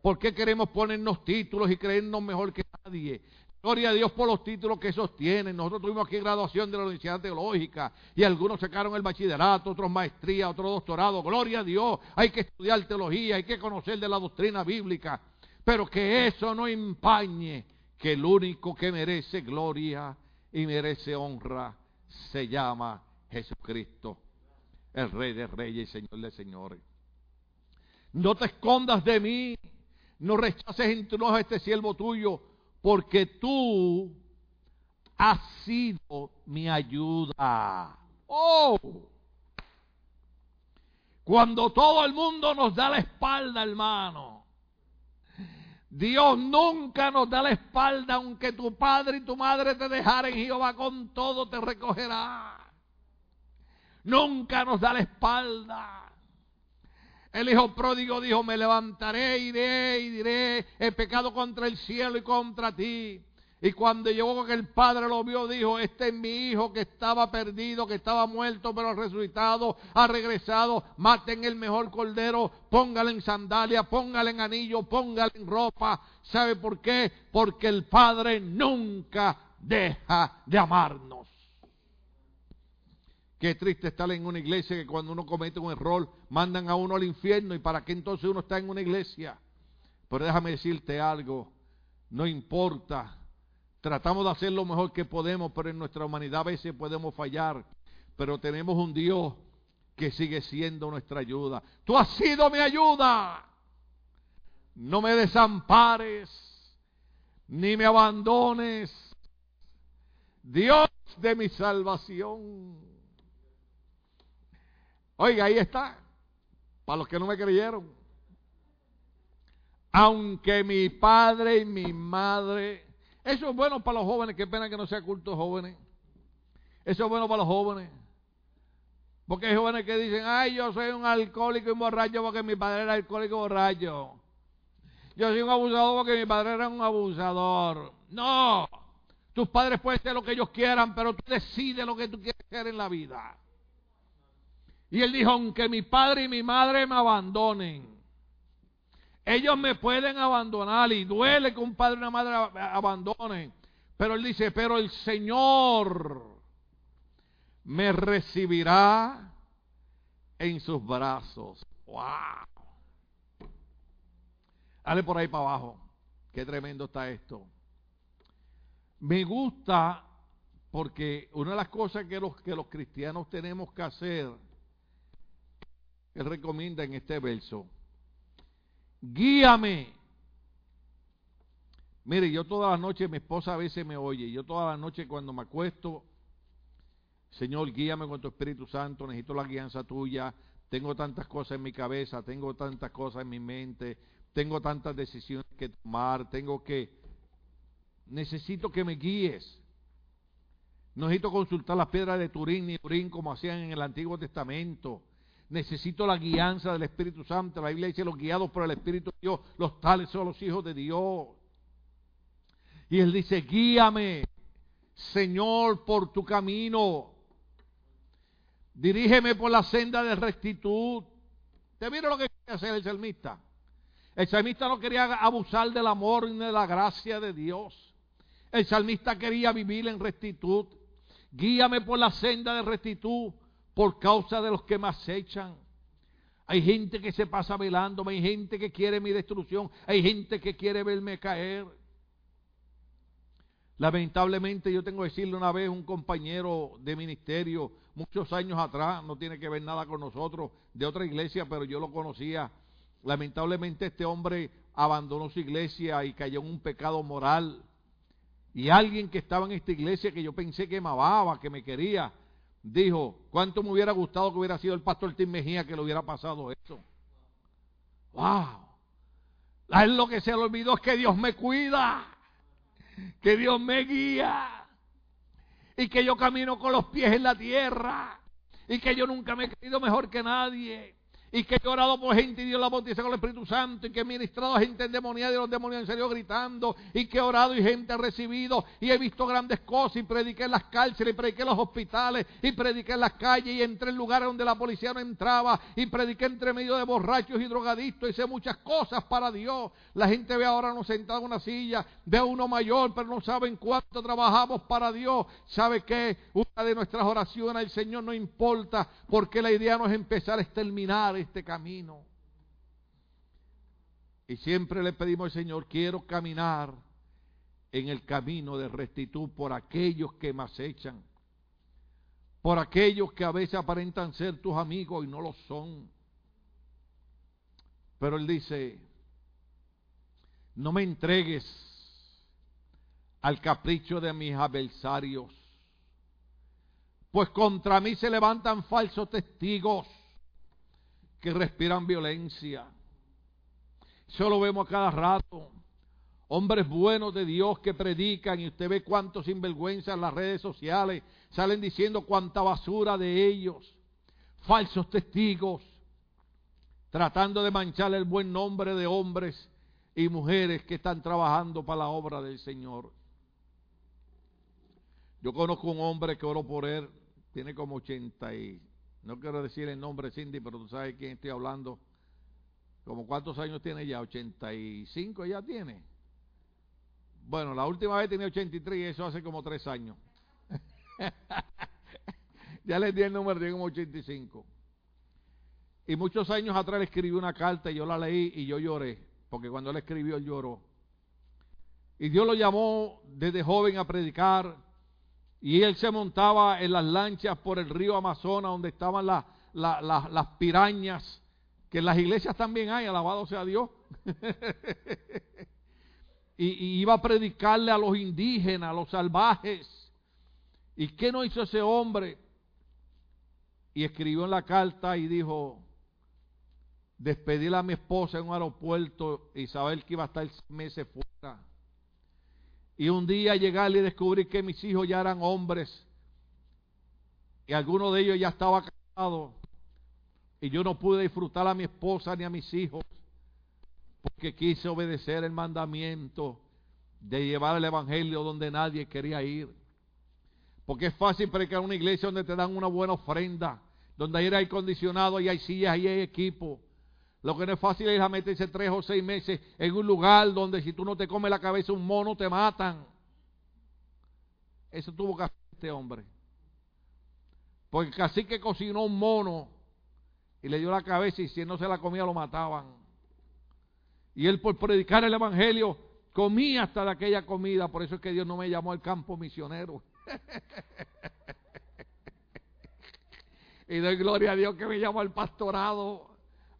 [SPEAKER 1] ¿Por qué queremos ponernos títulos y creernos mejor que nadie? Gloria a Dios por los títulos que sostienen. Nosotros tuvimos aquí graduación de la Universidad Teológica y algunos sacaron el bachillerato, otros maestría, otros doctorado. Gloria a Dios. Hay que estudiar teología, hay que conocer de la doctrina bíblica. Pero que eso no empañe que el único que merece gloria y merece honra se llama Jesucristo el Rey de Reyes y Señor de Señores. No te escondas de mí, no rechaces en tu enojo a este siervo tuyo, porque tú has sido mi ayuda. Oh, Cuando todo el mundo nos da la espalda, hermano. Dios nunca nos da la espalda, aunque tu padre y tu madre te dejaren, Jehová con todo te recogerá. Nunca nos da la espalda. El hijo pródigo dijo, me levantaré, iré y diré, he pecado contra el cielo y contra ti. Y cuando llegó que el padre lo vio, dijo, este es mi hijo que estaba perdido, que estaba muerto, pero resucitado, ha regresado. Maten el mejor cordero, póngale en sandalia, póngale en anillo, póngale en ropa. ¿Sabe por qué? Porque el padre nunca deja de amarnos. Qué triste estar en una iglesia que cuando uno comete un error mandan a uno al infierno y para qué entonces uno está en una iglesia. Pero déjame decirte algo, no importa Tratamos de hacer lo mejor que podemos, pero en nuestra humanidad a veces podemos fallar. Pero tenemos un Dios que sigue siendo nuestra ayuda. Tú has sido mi ayuda. No me desampares, ni me abandones. Dios de mi salvación. Oiga, ahí está. Para los que no me creyeron. Aunque mi padre y mi madre eso es bueno para los jóvenes, qué pena que no sea culto jóvenes. Eso es bueno para los jóvenes. Porque hay jóvenes que dicen, ay, yo soy un alcohólico y borracho porque mi padre era alcohólico y borracho. Yo soy un abusador porque mi padre era un abusador. No, tus padres pueden ser lo que ellos quieran, pero tú decides lo que tú quieres hacer en la vida. Y él dijo, aunque mi padre y mi madre me abandonen, ellos me pueden abandonar y duele que un padre y una madre abandonen. Pero él dice, pero el Señor me recibirá en sus brazos. ¡Wow! Dale por ahí para abajo. Qué tremendo está esto. Me gusta porque una de las cosas que los, que los cristianos tenemos que hacer, él recomienda en este verso, guíame. Mire, yo toda la noche, mi esposa a veces me oye, yo toda la noche cuando me acuesto, Señor, guíame con tu Espíritu Santo, necesito la guianza tuya, tengo tantas cosas en mi cabeza, tengo tantas cosas en mi mente, tengo tantas decisiones que tomar, tengo que, necesito que me guíes. Necesito consultar las piedras de Turín ni Turín como hacían en el Antiguo Testamento. Necesito la guianza del Espíritu Santo. La Biblia dice los guiados por el Espíritu de Dios, los tales son los hijos de Dios. Y él dice, guíame, Señor, por tu camino. Dirígeme por la senda de rectitud. ¿Te mira lo que quería hacer el salmista? El salmista no quería abusar del amor ni de la gracia de Dios. El salmista quería vivir en rectitud. Guíame por la senda de rectitud por causa de los que me acechan. Hay gente que se pasa velando, hay gente que quiere mi destrucción, hay gente que quiere verme caer. Lamentablemente yo tengo que decirle una vez un compañero de ministerio, muchos años atrás, no tiene que ver nada con nosotros, de otra iglesia, pero yo lo conocía. Lamentablemente este hombre abandonó su iglesia y cayó en un pecado moral. Y alguien que estaba en esta iglesia que yo pensé que me amaba, que me quería, dijo, ¿cuánto me hubiera gustado que hubiera sido el pastor Tim Mejía que le hubiera pasado eso? ¡Wow! A él lo que se le olvidó es que Dios me cuida, que Dios me guía y que yo camino con los pies en la tierra y que yo nunca me he creído mejor que nadie y que he orado por gente y Dios la bautiza con el Espíritu Santo y que he ministrado a gente endemoniada y los demonios han salido gritando y que he orado y gente ha recibido y he visto grandes cosas y prediqué en las cárceles y prediqué en los hospitales y prediqué en las calles y entré en lugares donde la policía no entraba y prediqué entre medio de borrachos y drogadictos hice muchas cosas para Dios. La gente ve ahora uno sentado en una silla, ve a uno mayor pero no saben cuánto trabajamos para Dios. ¿Sabe qué? Una de nuestras oraciones al Señor no importa porque la idea no es empezar a exterminar este camino. Y siempre le pedimos al Señor, quiero caminar en el camino de rectitud por aquellos que me acechan, por aquellos que a veces aparentan ser tus amigos y no lo son. Pero Él dice, no me entregues al capricho de mis adversarios, pues contra mí se levantan falsos testigos que respiran violencia. Eso lo vemos a cada rato. Hombres buenos de Dios que predican y usted ve cuántos sinvergüenza en las redes sociales salen diciendo cuánta basura de ellos. Falsos testigos tratando de manchar el buen nombre de hombres y mujeres que están trabajando para la obra del Señor. Yo conozco un hombre que oro por él, tiene como 80 y, no quiero decir el nombre Cindy, pero tú sabes quién estoy hablando. ¿Como cuántos años tiene ya? ¿85 ya tiene? Bueno, la última vez tenía 83 y eso hace como tres años. ya le di el número, tiene como 85. Y muchos años atrás le escribí una carta y yo la leí y yo lloré, porque cuando él escribió lloró. Y Dios lo llamó desde joven a predicar y él se montaba en las lanchas por el río Amazonas donde estaban las pirañas, que en las iglesias también hay, alabado sea Dios. y, iba a predicarle a los indígenas, a los salvajes. ¿Y qué no hizo ese hombre? Y escribió en la carta y dijo, despedir a mi esposa en un aeropuerto y saber que iba a estar meses fuera. Y un día llegar y descubrir que mis hijos ya eran hombres y alguno de ellos ya estaba casado y yo no pude disfrutar a mi esposa ni a mis hijos porque quise obedecer el mandamiento de llevar el evangelio donde nadie quería ir. Porque es fácil predicar una iglesia donde te dan una buena ofrenda, donde hay aire acondicionado y hay sillas y hay equipo. Lo que no es fácil es a meterse tres o seis meses en un lugar donde si tú no te comes la cabeza un mono te matan. Eso tuvo que hacer este hombre. Porque casi que cocinó un mono y le dio la cabeza y si no se la comía lo mataban. Y él por predicar el evangelio comía hasta de aquella comida. Por eso es que Dios no me llamó al campo misionero. y doy gloria a Dios que me llamó al pastorado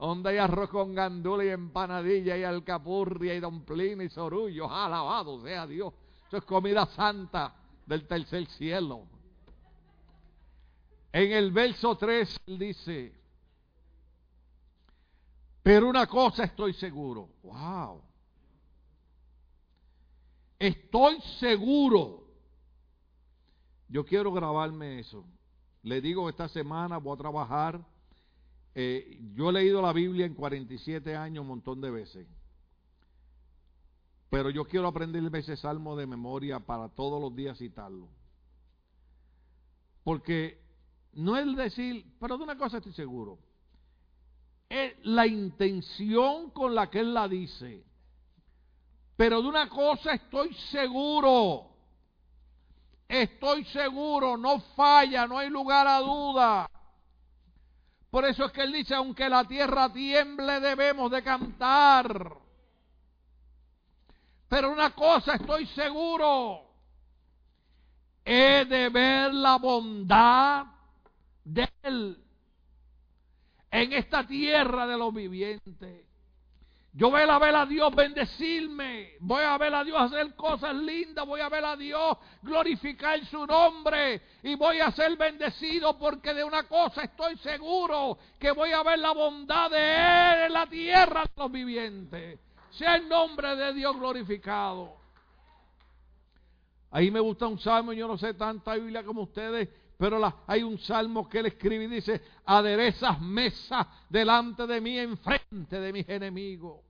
[SPEAKER 1] donde hay arroz con gandula y empanadilla y alcapurria y domplín y sorullo. Alabado sea Dios. Eso es comida santa del tercer cielo. En el verso 3 él dice, pero una cosa estoy seguro. Wow. Estoy seguro. Yo quiero grabarme eso. Le digo esta semana voy a trabajar eh, yo he leído la Biblia en 47 años un montón de veces. Pero yo quiero aprenderme ese salmo de memoria para todos los días citarlo. Porque no es decir, pero de una cosa estoy seguro. Es la intención con la que él la dice. Pero de una cosa estoy seguro. Estoy seguro, no falla, no hay lugar a duda. Por eso es que él dice, aunque la tierra tiemble, debemos de cantar. Pero una cosa estoy seguro, he de ver la bondad de él en esta tierra de los vivientes. Yo voy a ver a Dios bendecirme, voy a ver a Dios hacer cosas lindas, voy a ver a Dios glorificar su nombre y voy a ser bendecido porque de una cosa estoy seguro, que voy a ver la bondad de Él en la tierra de los vivientes. Sea el nombre de Dios glorificado. Ahí me gusta un salmo, yo no sé tanta Biblia como ustedes, pero hay un salmo que él escribe y dice, aderezas mesa delante de mí, enfrente de mis enemigos.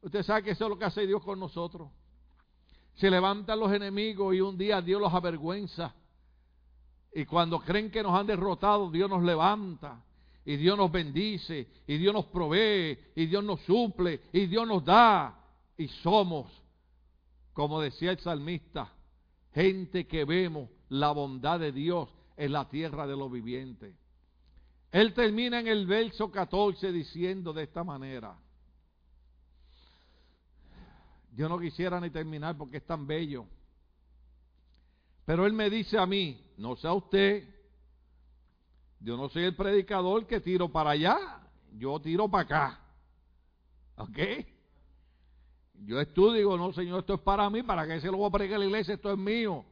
[SPEAKER 1] Usted sabe que eso es lo que hace Dios con nosotros. Se levantan los enemigos y un día Dios los avergüenza. Y cuando creen que nos han derrotado, Dios nos levanta. Y Dios nos bendice. Y Dios nos provee. Y Dios nos suple. Y Dios nos da. Y somos, como decía el salmista, gente que vemos la bondad de Dios en la tierra de los vivientes. Él termina en el verso 14 diciendo de esta manera. Yo no quisiera ni terminar porque es tan bello. Pero él me dice a mí, no sea usted, yo no soy el predicador que tiro para allá, yo tiro para acá. ¿Ok? Yo estudio y digo, no, Señor, esto es para mí, ¿para qué se lo voy a predicar a la iglesia? Esto es mío.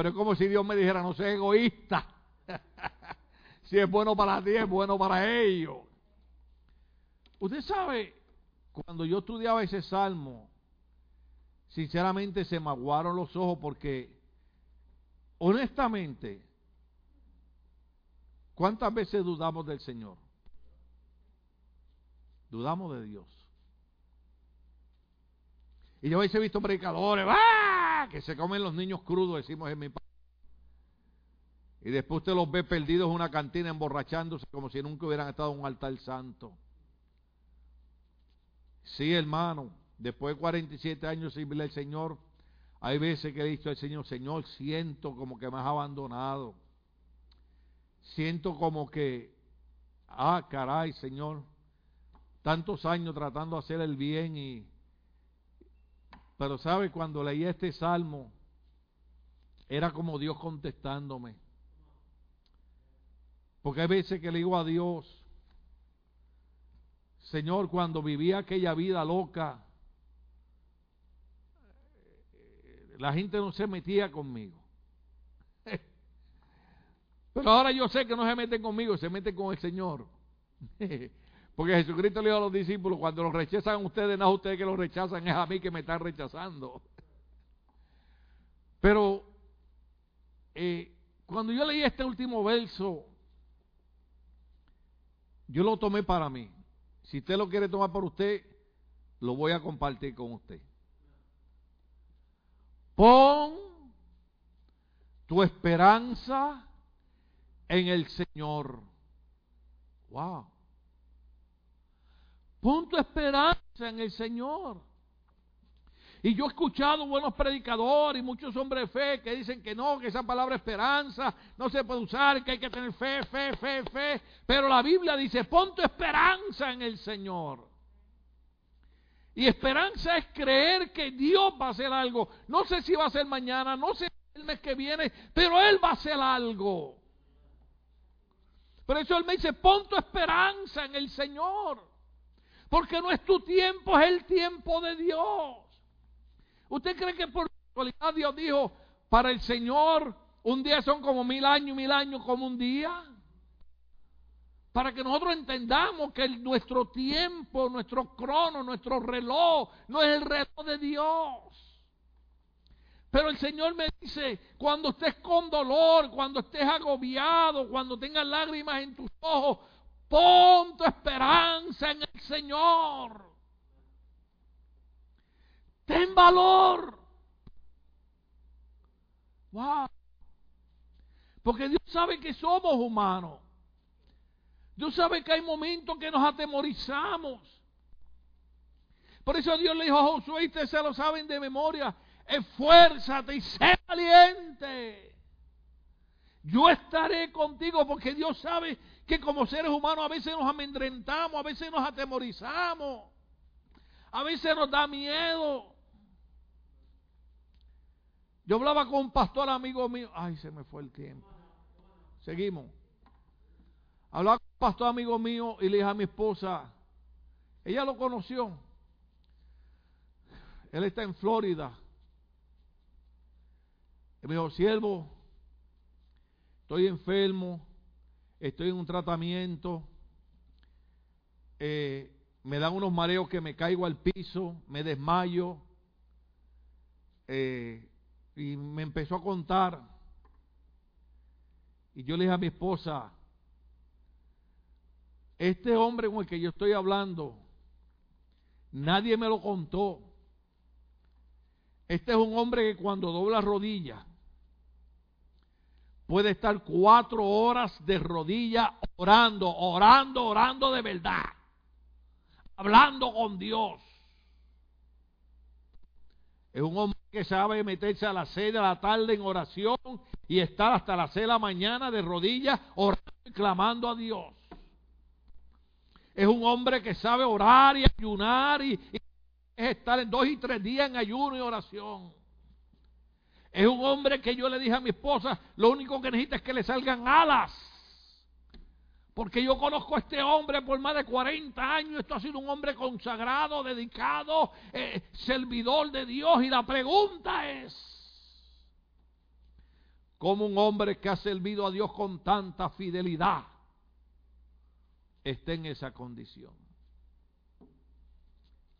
[SPEAKER 1] Pero es como si Dios me dijera, no seas egoísta. Si es bueno para ti, es bueno para ellos. Usted sabe, cuando yo estudiaba ese salmo, sinceramente se me aguaron los ojos porque, honestamente, ¿cuántas veces dudamos del Señor? Dudamos de Dios. Y yo a he visto predicadores, ¡ah! Que se comen los niños crudos, decimos en mi país. Y después usted los ve perdidos en una cantina emborrachándose como si nunca hubieran estado en un altar santo. Sí, hermano, después de 47 años verle al Señor, hay veces que he dicho al Señor, Señor, siento como que me has abandonado. Siento como que, ah, caray, Señor, tantos años tratando de hacer el bien y... Pero sabe, cuando leí este salmo, era como Dios contestándome. Porque hay veces que le digo a Dios, Señor, cuando vivía aquella vida loca, la gente no se metía conmigo. Pero ahora yo sé que no se meten conmigo, se meten con el Señor. Porque Jesucristo le dijo a los discípulos, cuando los rechazan ustedes, no a ustedes que los rechazan, es a mí que me están rechazando. Pero eh, cuando yo leí este último verso, yo lo tomé para mí. Si usted lo quiere tomar para usted, lo voy a compartir con usted. Pon tu esperanza en el Señor. Wow. Pon tu esperanza en el Señor. Y yo he escuchado buenos predicadores y muchos hombres de fe que dicen que no, que esa palabra esperanza no se puede usar, que hay que tener fe, fe, fe, fe. Pero la Biblia dice, pon tu esperanza en el Señor. Y esperanza es creer que Dios va a hacer algo. No sé si va a ser mañana, no sé el mes que viene, pero Él va a hacer algo. Por eso Él me dice, pon tu esperanza en el Señor. Porque no es tu tiempo, es el tiempo de Dios. ¿Usted cree que por casualidad Dios dijo, para el Señor un día son como mil años, mil años como un día? Para que nosotros entendamos que nuestro tiempo, nuestro crono, nuestro reloj, no es el reloj de Dios. Pero el Señor me dice, cuando estés con dolor, cuando estés agobiado, cuando tengas lágrimas en tus ojos, pon tu esperanza en el Señor. Ten valor. Wow. Porque Dios sabe que somos humanos. Dios sabe que hay momentos que nos atemorizamos. Por eso Dios le dijo a Josué, ustedes se lo saben de memoria, esfuérzate y sé valiente. Yo estaré contigo porque Dios sabe que como seres humanos a veces nos amedrentamos, a veces nos atemorizamos, a veces nos da miedo. Yo hablaba con un pastor amigo mío. Ay, se me fue el tiempo. Seguimos. Hablaba con un pastor amigo mío y le dije a mi esposa, ella lo conoció. Él está en Florida. Y me dijo, siervo, estoy enfermo, estoy en un tratamiento, eh, me dan unos mareos que me caigo al piso, me desmayo. Eh, y me empezó a contar. Y yo le dije a mi esposa, este hombre con el que yo estoy hablando, nadie me lo contó. Este es un hombre que cuando dobla rodillas puede estar cuatro horas de rodillas orando, orando, orando de verdad, hablando con Dios. Es un hombre que sabe meterse a las seis de la tarde en oración y estar hasta las seis de la mañana de rodillas orando y clamando a Dios. Es un hombre que sabe orar y ayunar y, y es estar en dos y tres días en ayuno y oración. Es un hombre que yo le dije a mi esposa, lo único que necesita es que le salgan alas porque yo conozco a este hombre por más de 40 años. Esto ha sido un hombre consagrado, dedicado, eh, servidor de Dios. Y la pregunta es, ¿cómo un hombre que ha servido a Dios con tanta fidelidad esté en esa condición.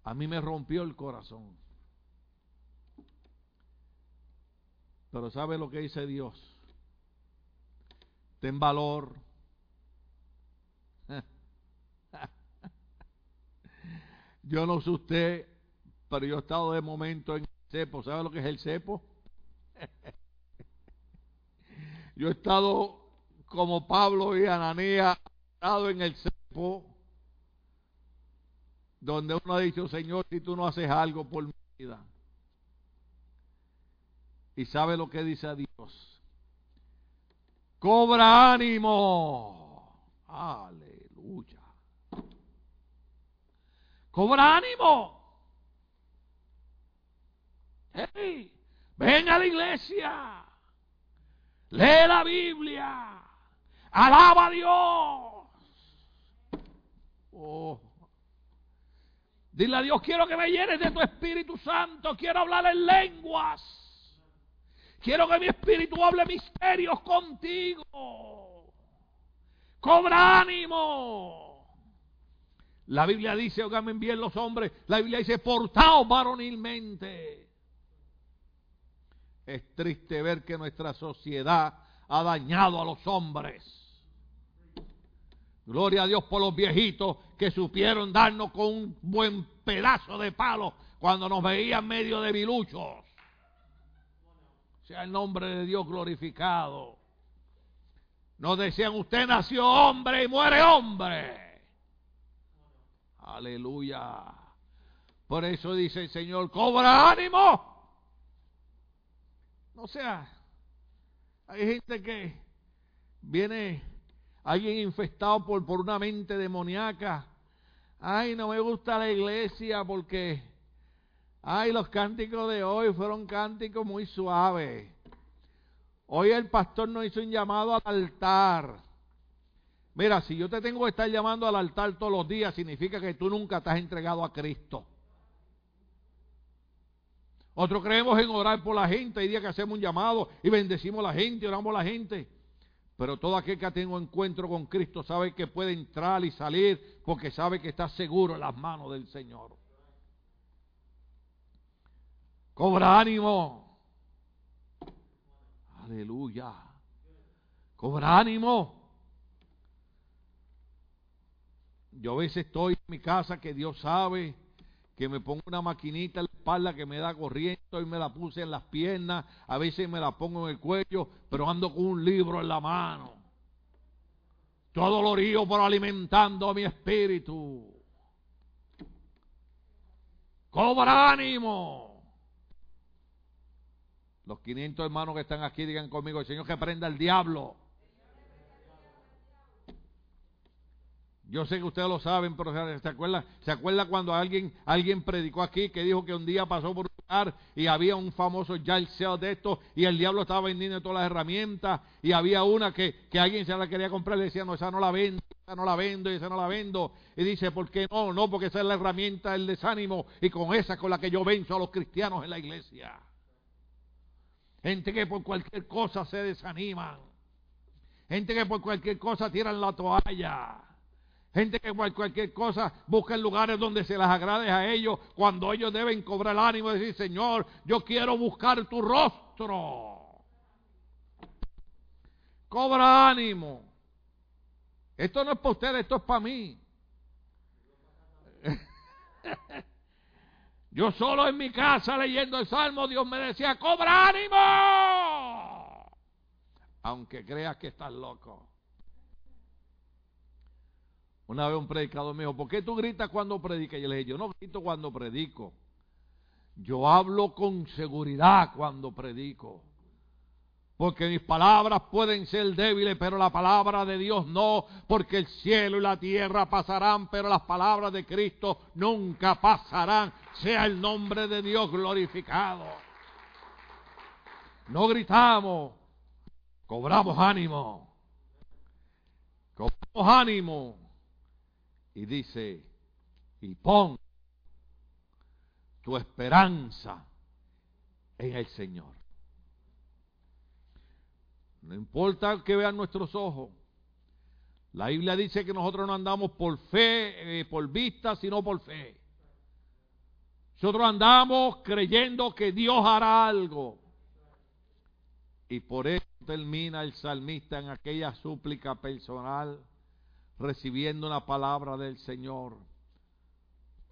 [SPEAKER 1] A mí me rompió el corazón. Pero ¿sabe lo que dice Dios? Ten valor. Yo no sé usted, pero yo he estado de momento en el cepo. ¿Sabe lo que es el cepo? Yo he estado como Pablo y Ananía, estado en el cepo, donde uno ha dicho, Señor, si tú no haces algo por mi vida. Y sabe lo que dice a Dios. Cobra ánimo. Aleluya. Cobra ánimo. Hey, ven a la iglesia. Lee la Biblia. Alaba a Dios. Oh. Dile a Dios, quiero que me llenes de tu Espíritu Santo. Quiero hablar en lenguas. Quiero que mi espíritu hable misterios contigo. Cobra ánimo. La Biblia dice, oiganme bien los hombres, la Biblia dice, portaos varonilmente. Es triste ver que nuestra sociedad ha dañado a los hombres. Gloria a Dios por los viejitos que supieron darnos con un buen pedazo de palo cuando nos veían medio de biluchos. Sea el nombre de Dios glorificado. Nos decían, usted nació hombre y muere hombre. Aleluya. Por eso dice el Señor, cobra ánimo. O sea, hay gente que viene, alguien infestado por, por una mente demoníaca. Ay, no me gusta la iglesia porque, ay, los cánticos de hoy fueron cánticos muy suaves. Hoy el pastor nos hizo un llamado al altar. Mira, si yo te tengo que estar llamando al altar todos los días, significa que tú nunca te has entregado a Cristo. Otros creemos en orar por la gente. Hay días que hacemos un llamado y bendecimos a la gente, oramos a la gente. Pero todo aquel que tenga encuentro con Cristo sabe que puede entrar y salir porque sabe que está seguro en las manos del Señor. Cobra ánimo. Aleluya. Cobra ánimo. Yo a veces estoy en mi casa que Dios sabe que me pongo una maquinita en la espalda que me da corriendo y me la puse en las piernas, a veces me la pongo en el cuello, pero ando con un libro en la mano. Todo lo río por alimentando a mi espíritu. Cobra ánimo. Los 500 hermanos que están aquí digan conmigo, Señor que prenda el diablo. Yo sé que ustedes lo saben, pero ¿se acuerda, ¿se acuerda cuando alguien, alguien predicó aquí que dijo que un día pasó por un lugar y había un famoso sale de esto y el diablo estaba vendiendo todas las herramientas y había una que, que alguien se la quería comprar y le decía, no, esa no la vendo, esa no la vendo y esa no la vendo. Y dice, ¿por qué no? No, porque esa es la herramienta del desánimo y con esa con la que yo venzo a los cristianos en la iglesia. Gente que por cualquier cosa se desaniman. Gente que por cualquier cosa tiran la toalla. Gente que por cualquier cosa busca lugares donde se les agrade a ellos cuando ellos deben cobrar ánimo y decir, Señor, yo quiero buscar tu rostro. Cobra ánimo. Esto no es para ustedes, esto es para mí. Yo solo en mi casa leyendo el Salmo, Dios me decía, cobra ánimo. Aunque creas que estás loco. Una vez un predicador me dijo, ¿por qué tú gritas cuando predicas? Y yo le dije, yo no grito cuando predico. Yo hablo con seguridad cuando predico. Porque mis palabras pueden ser débiles, pero la palabra de Dios no. Porque el cielo y la tierra pasarán, pero las palabras de Cristo nunca pasarán. Sea el nombre de Dios glorificado. No gritamos, cobramos ánimo. Cobramos ánimo y dice, y pon tu esperanza en el Señor. No importa que vean nuestros ojos, La Biblia dice que nosotros no andamos por fe, eh, por vista, sino por fe. Nosotros andamos creyendo que Dios hará algo. Y por eso termina el salmista en aquella súplica personal, recibiendo una palabra del Señor.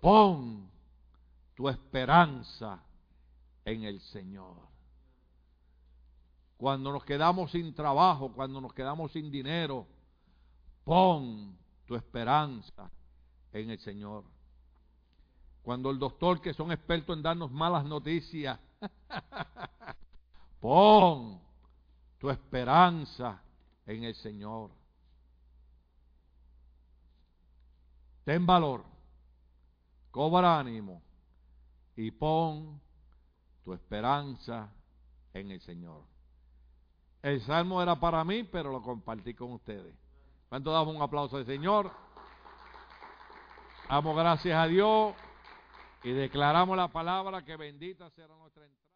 [SPEAKER 1] Pon tu esperanza en el Señor. Cuando nos quedamos sin trabajo, cuando nos quedamos sin dinero, pon tu esperanza en el Señor. Cuando el doctor, que son expertos en darnos malas noticias, pon tu esperanza en el Señor. Ten valor, cobra ánimo y pon tu esperanza en el Señor. El salmo era para mí, pero lo compartí con ustedes. ¿Cuánto damos un aplauso al Señor? Damos gracias a Dios y declaramos la palabra que bendita será nuestra entrada.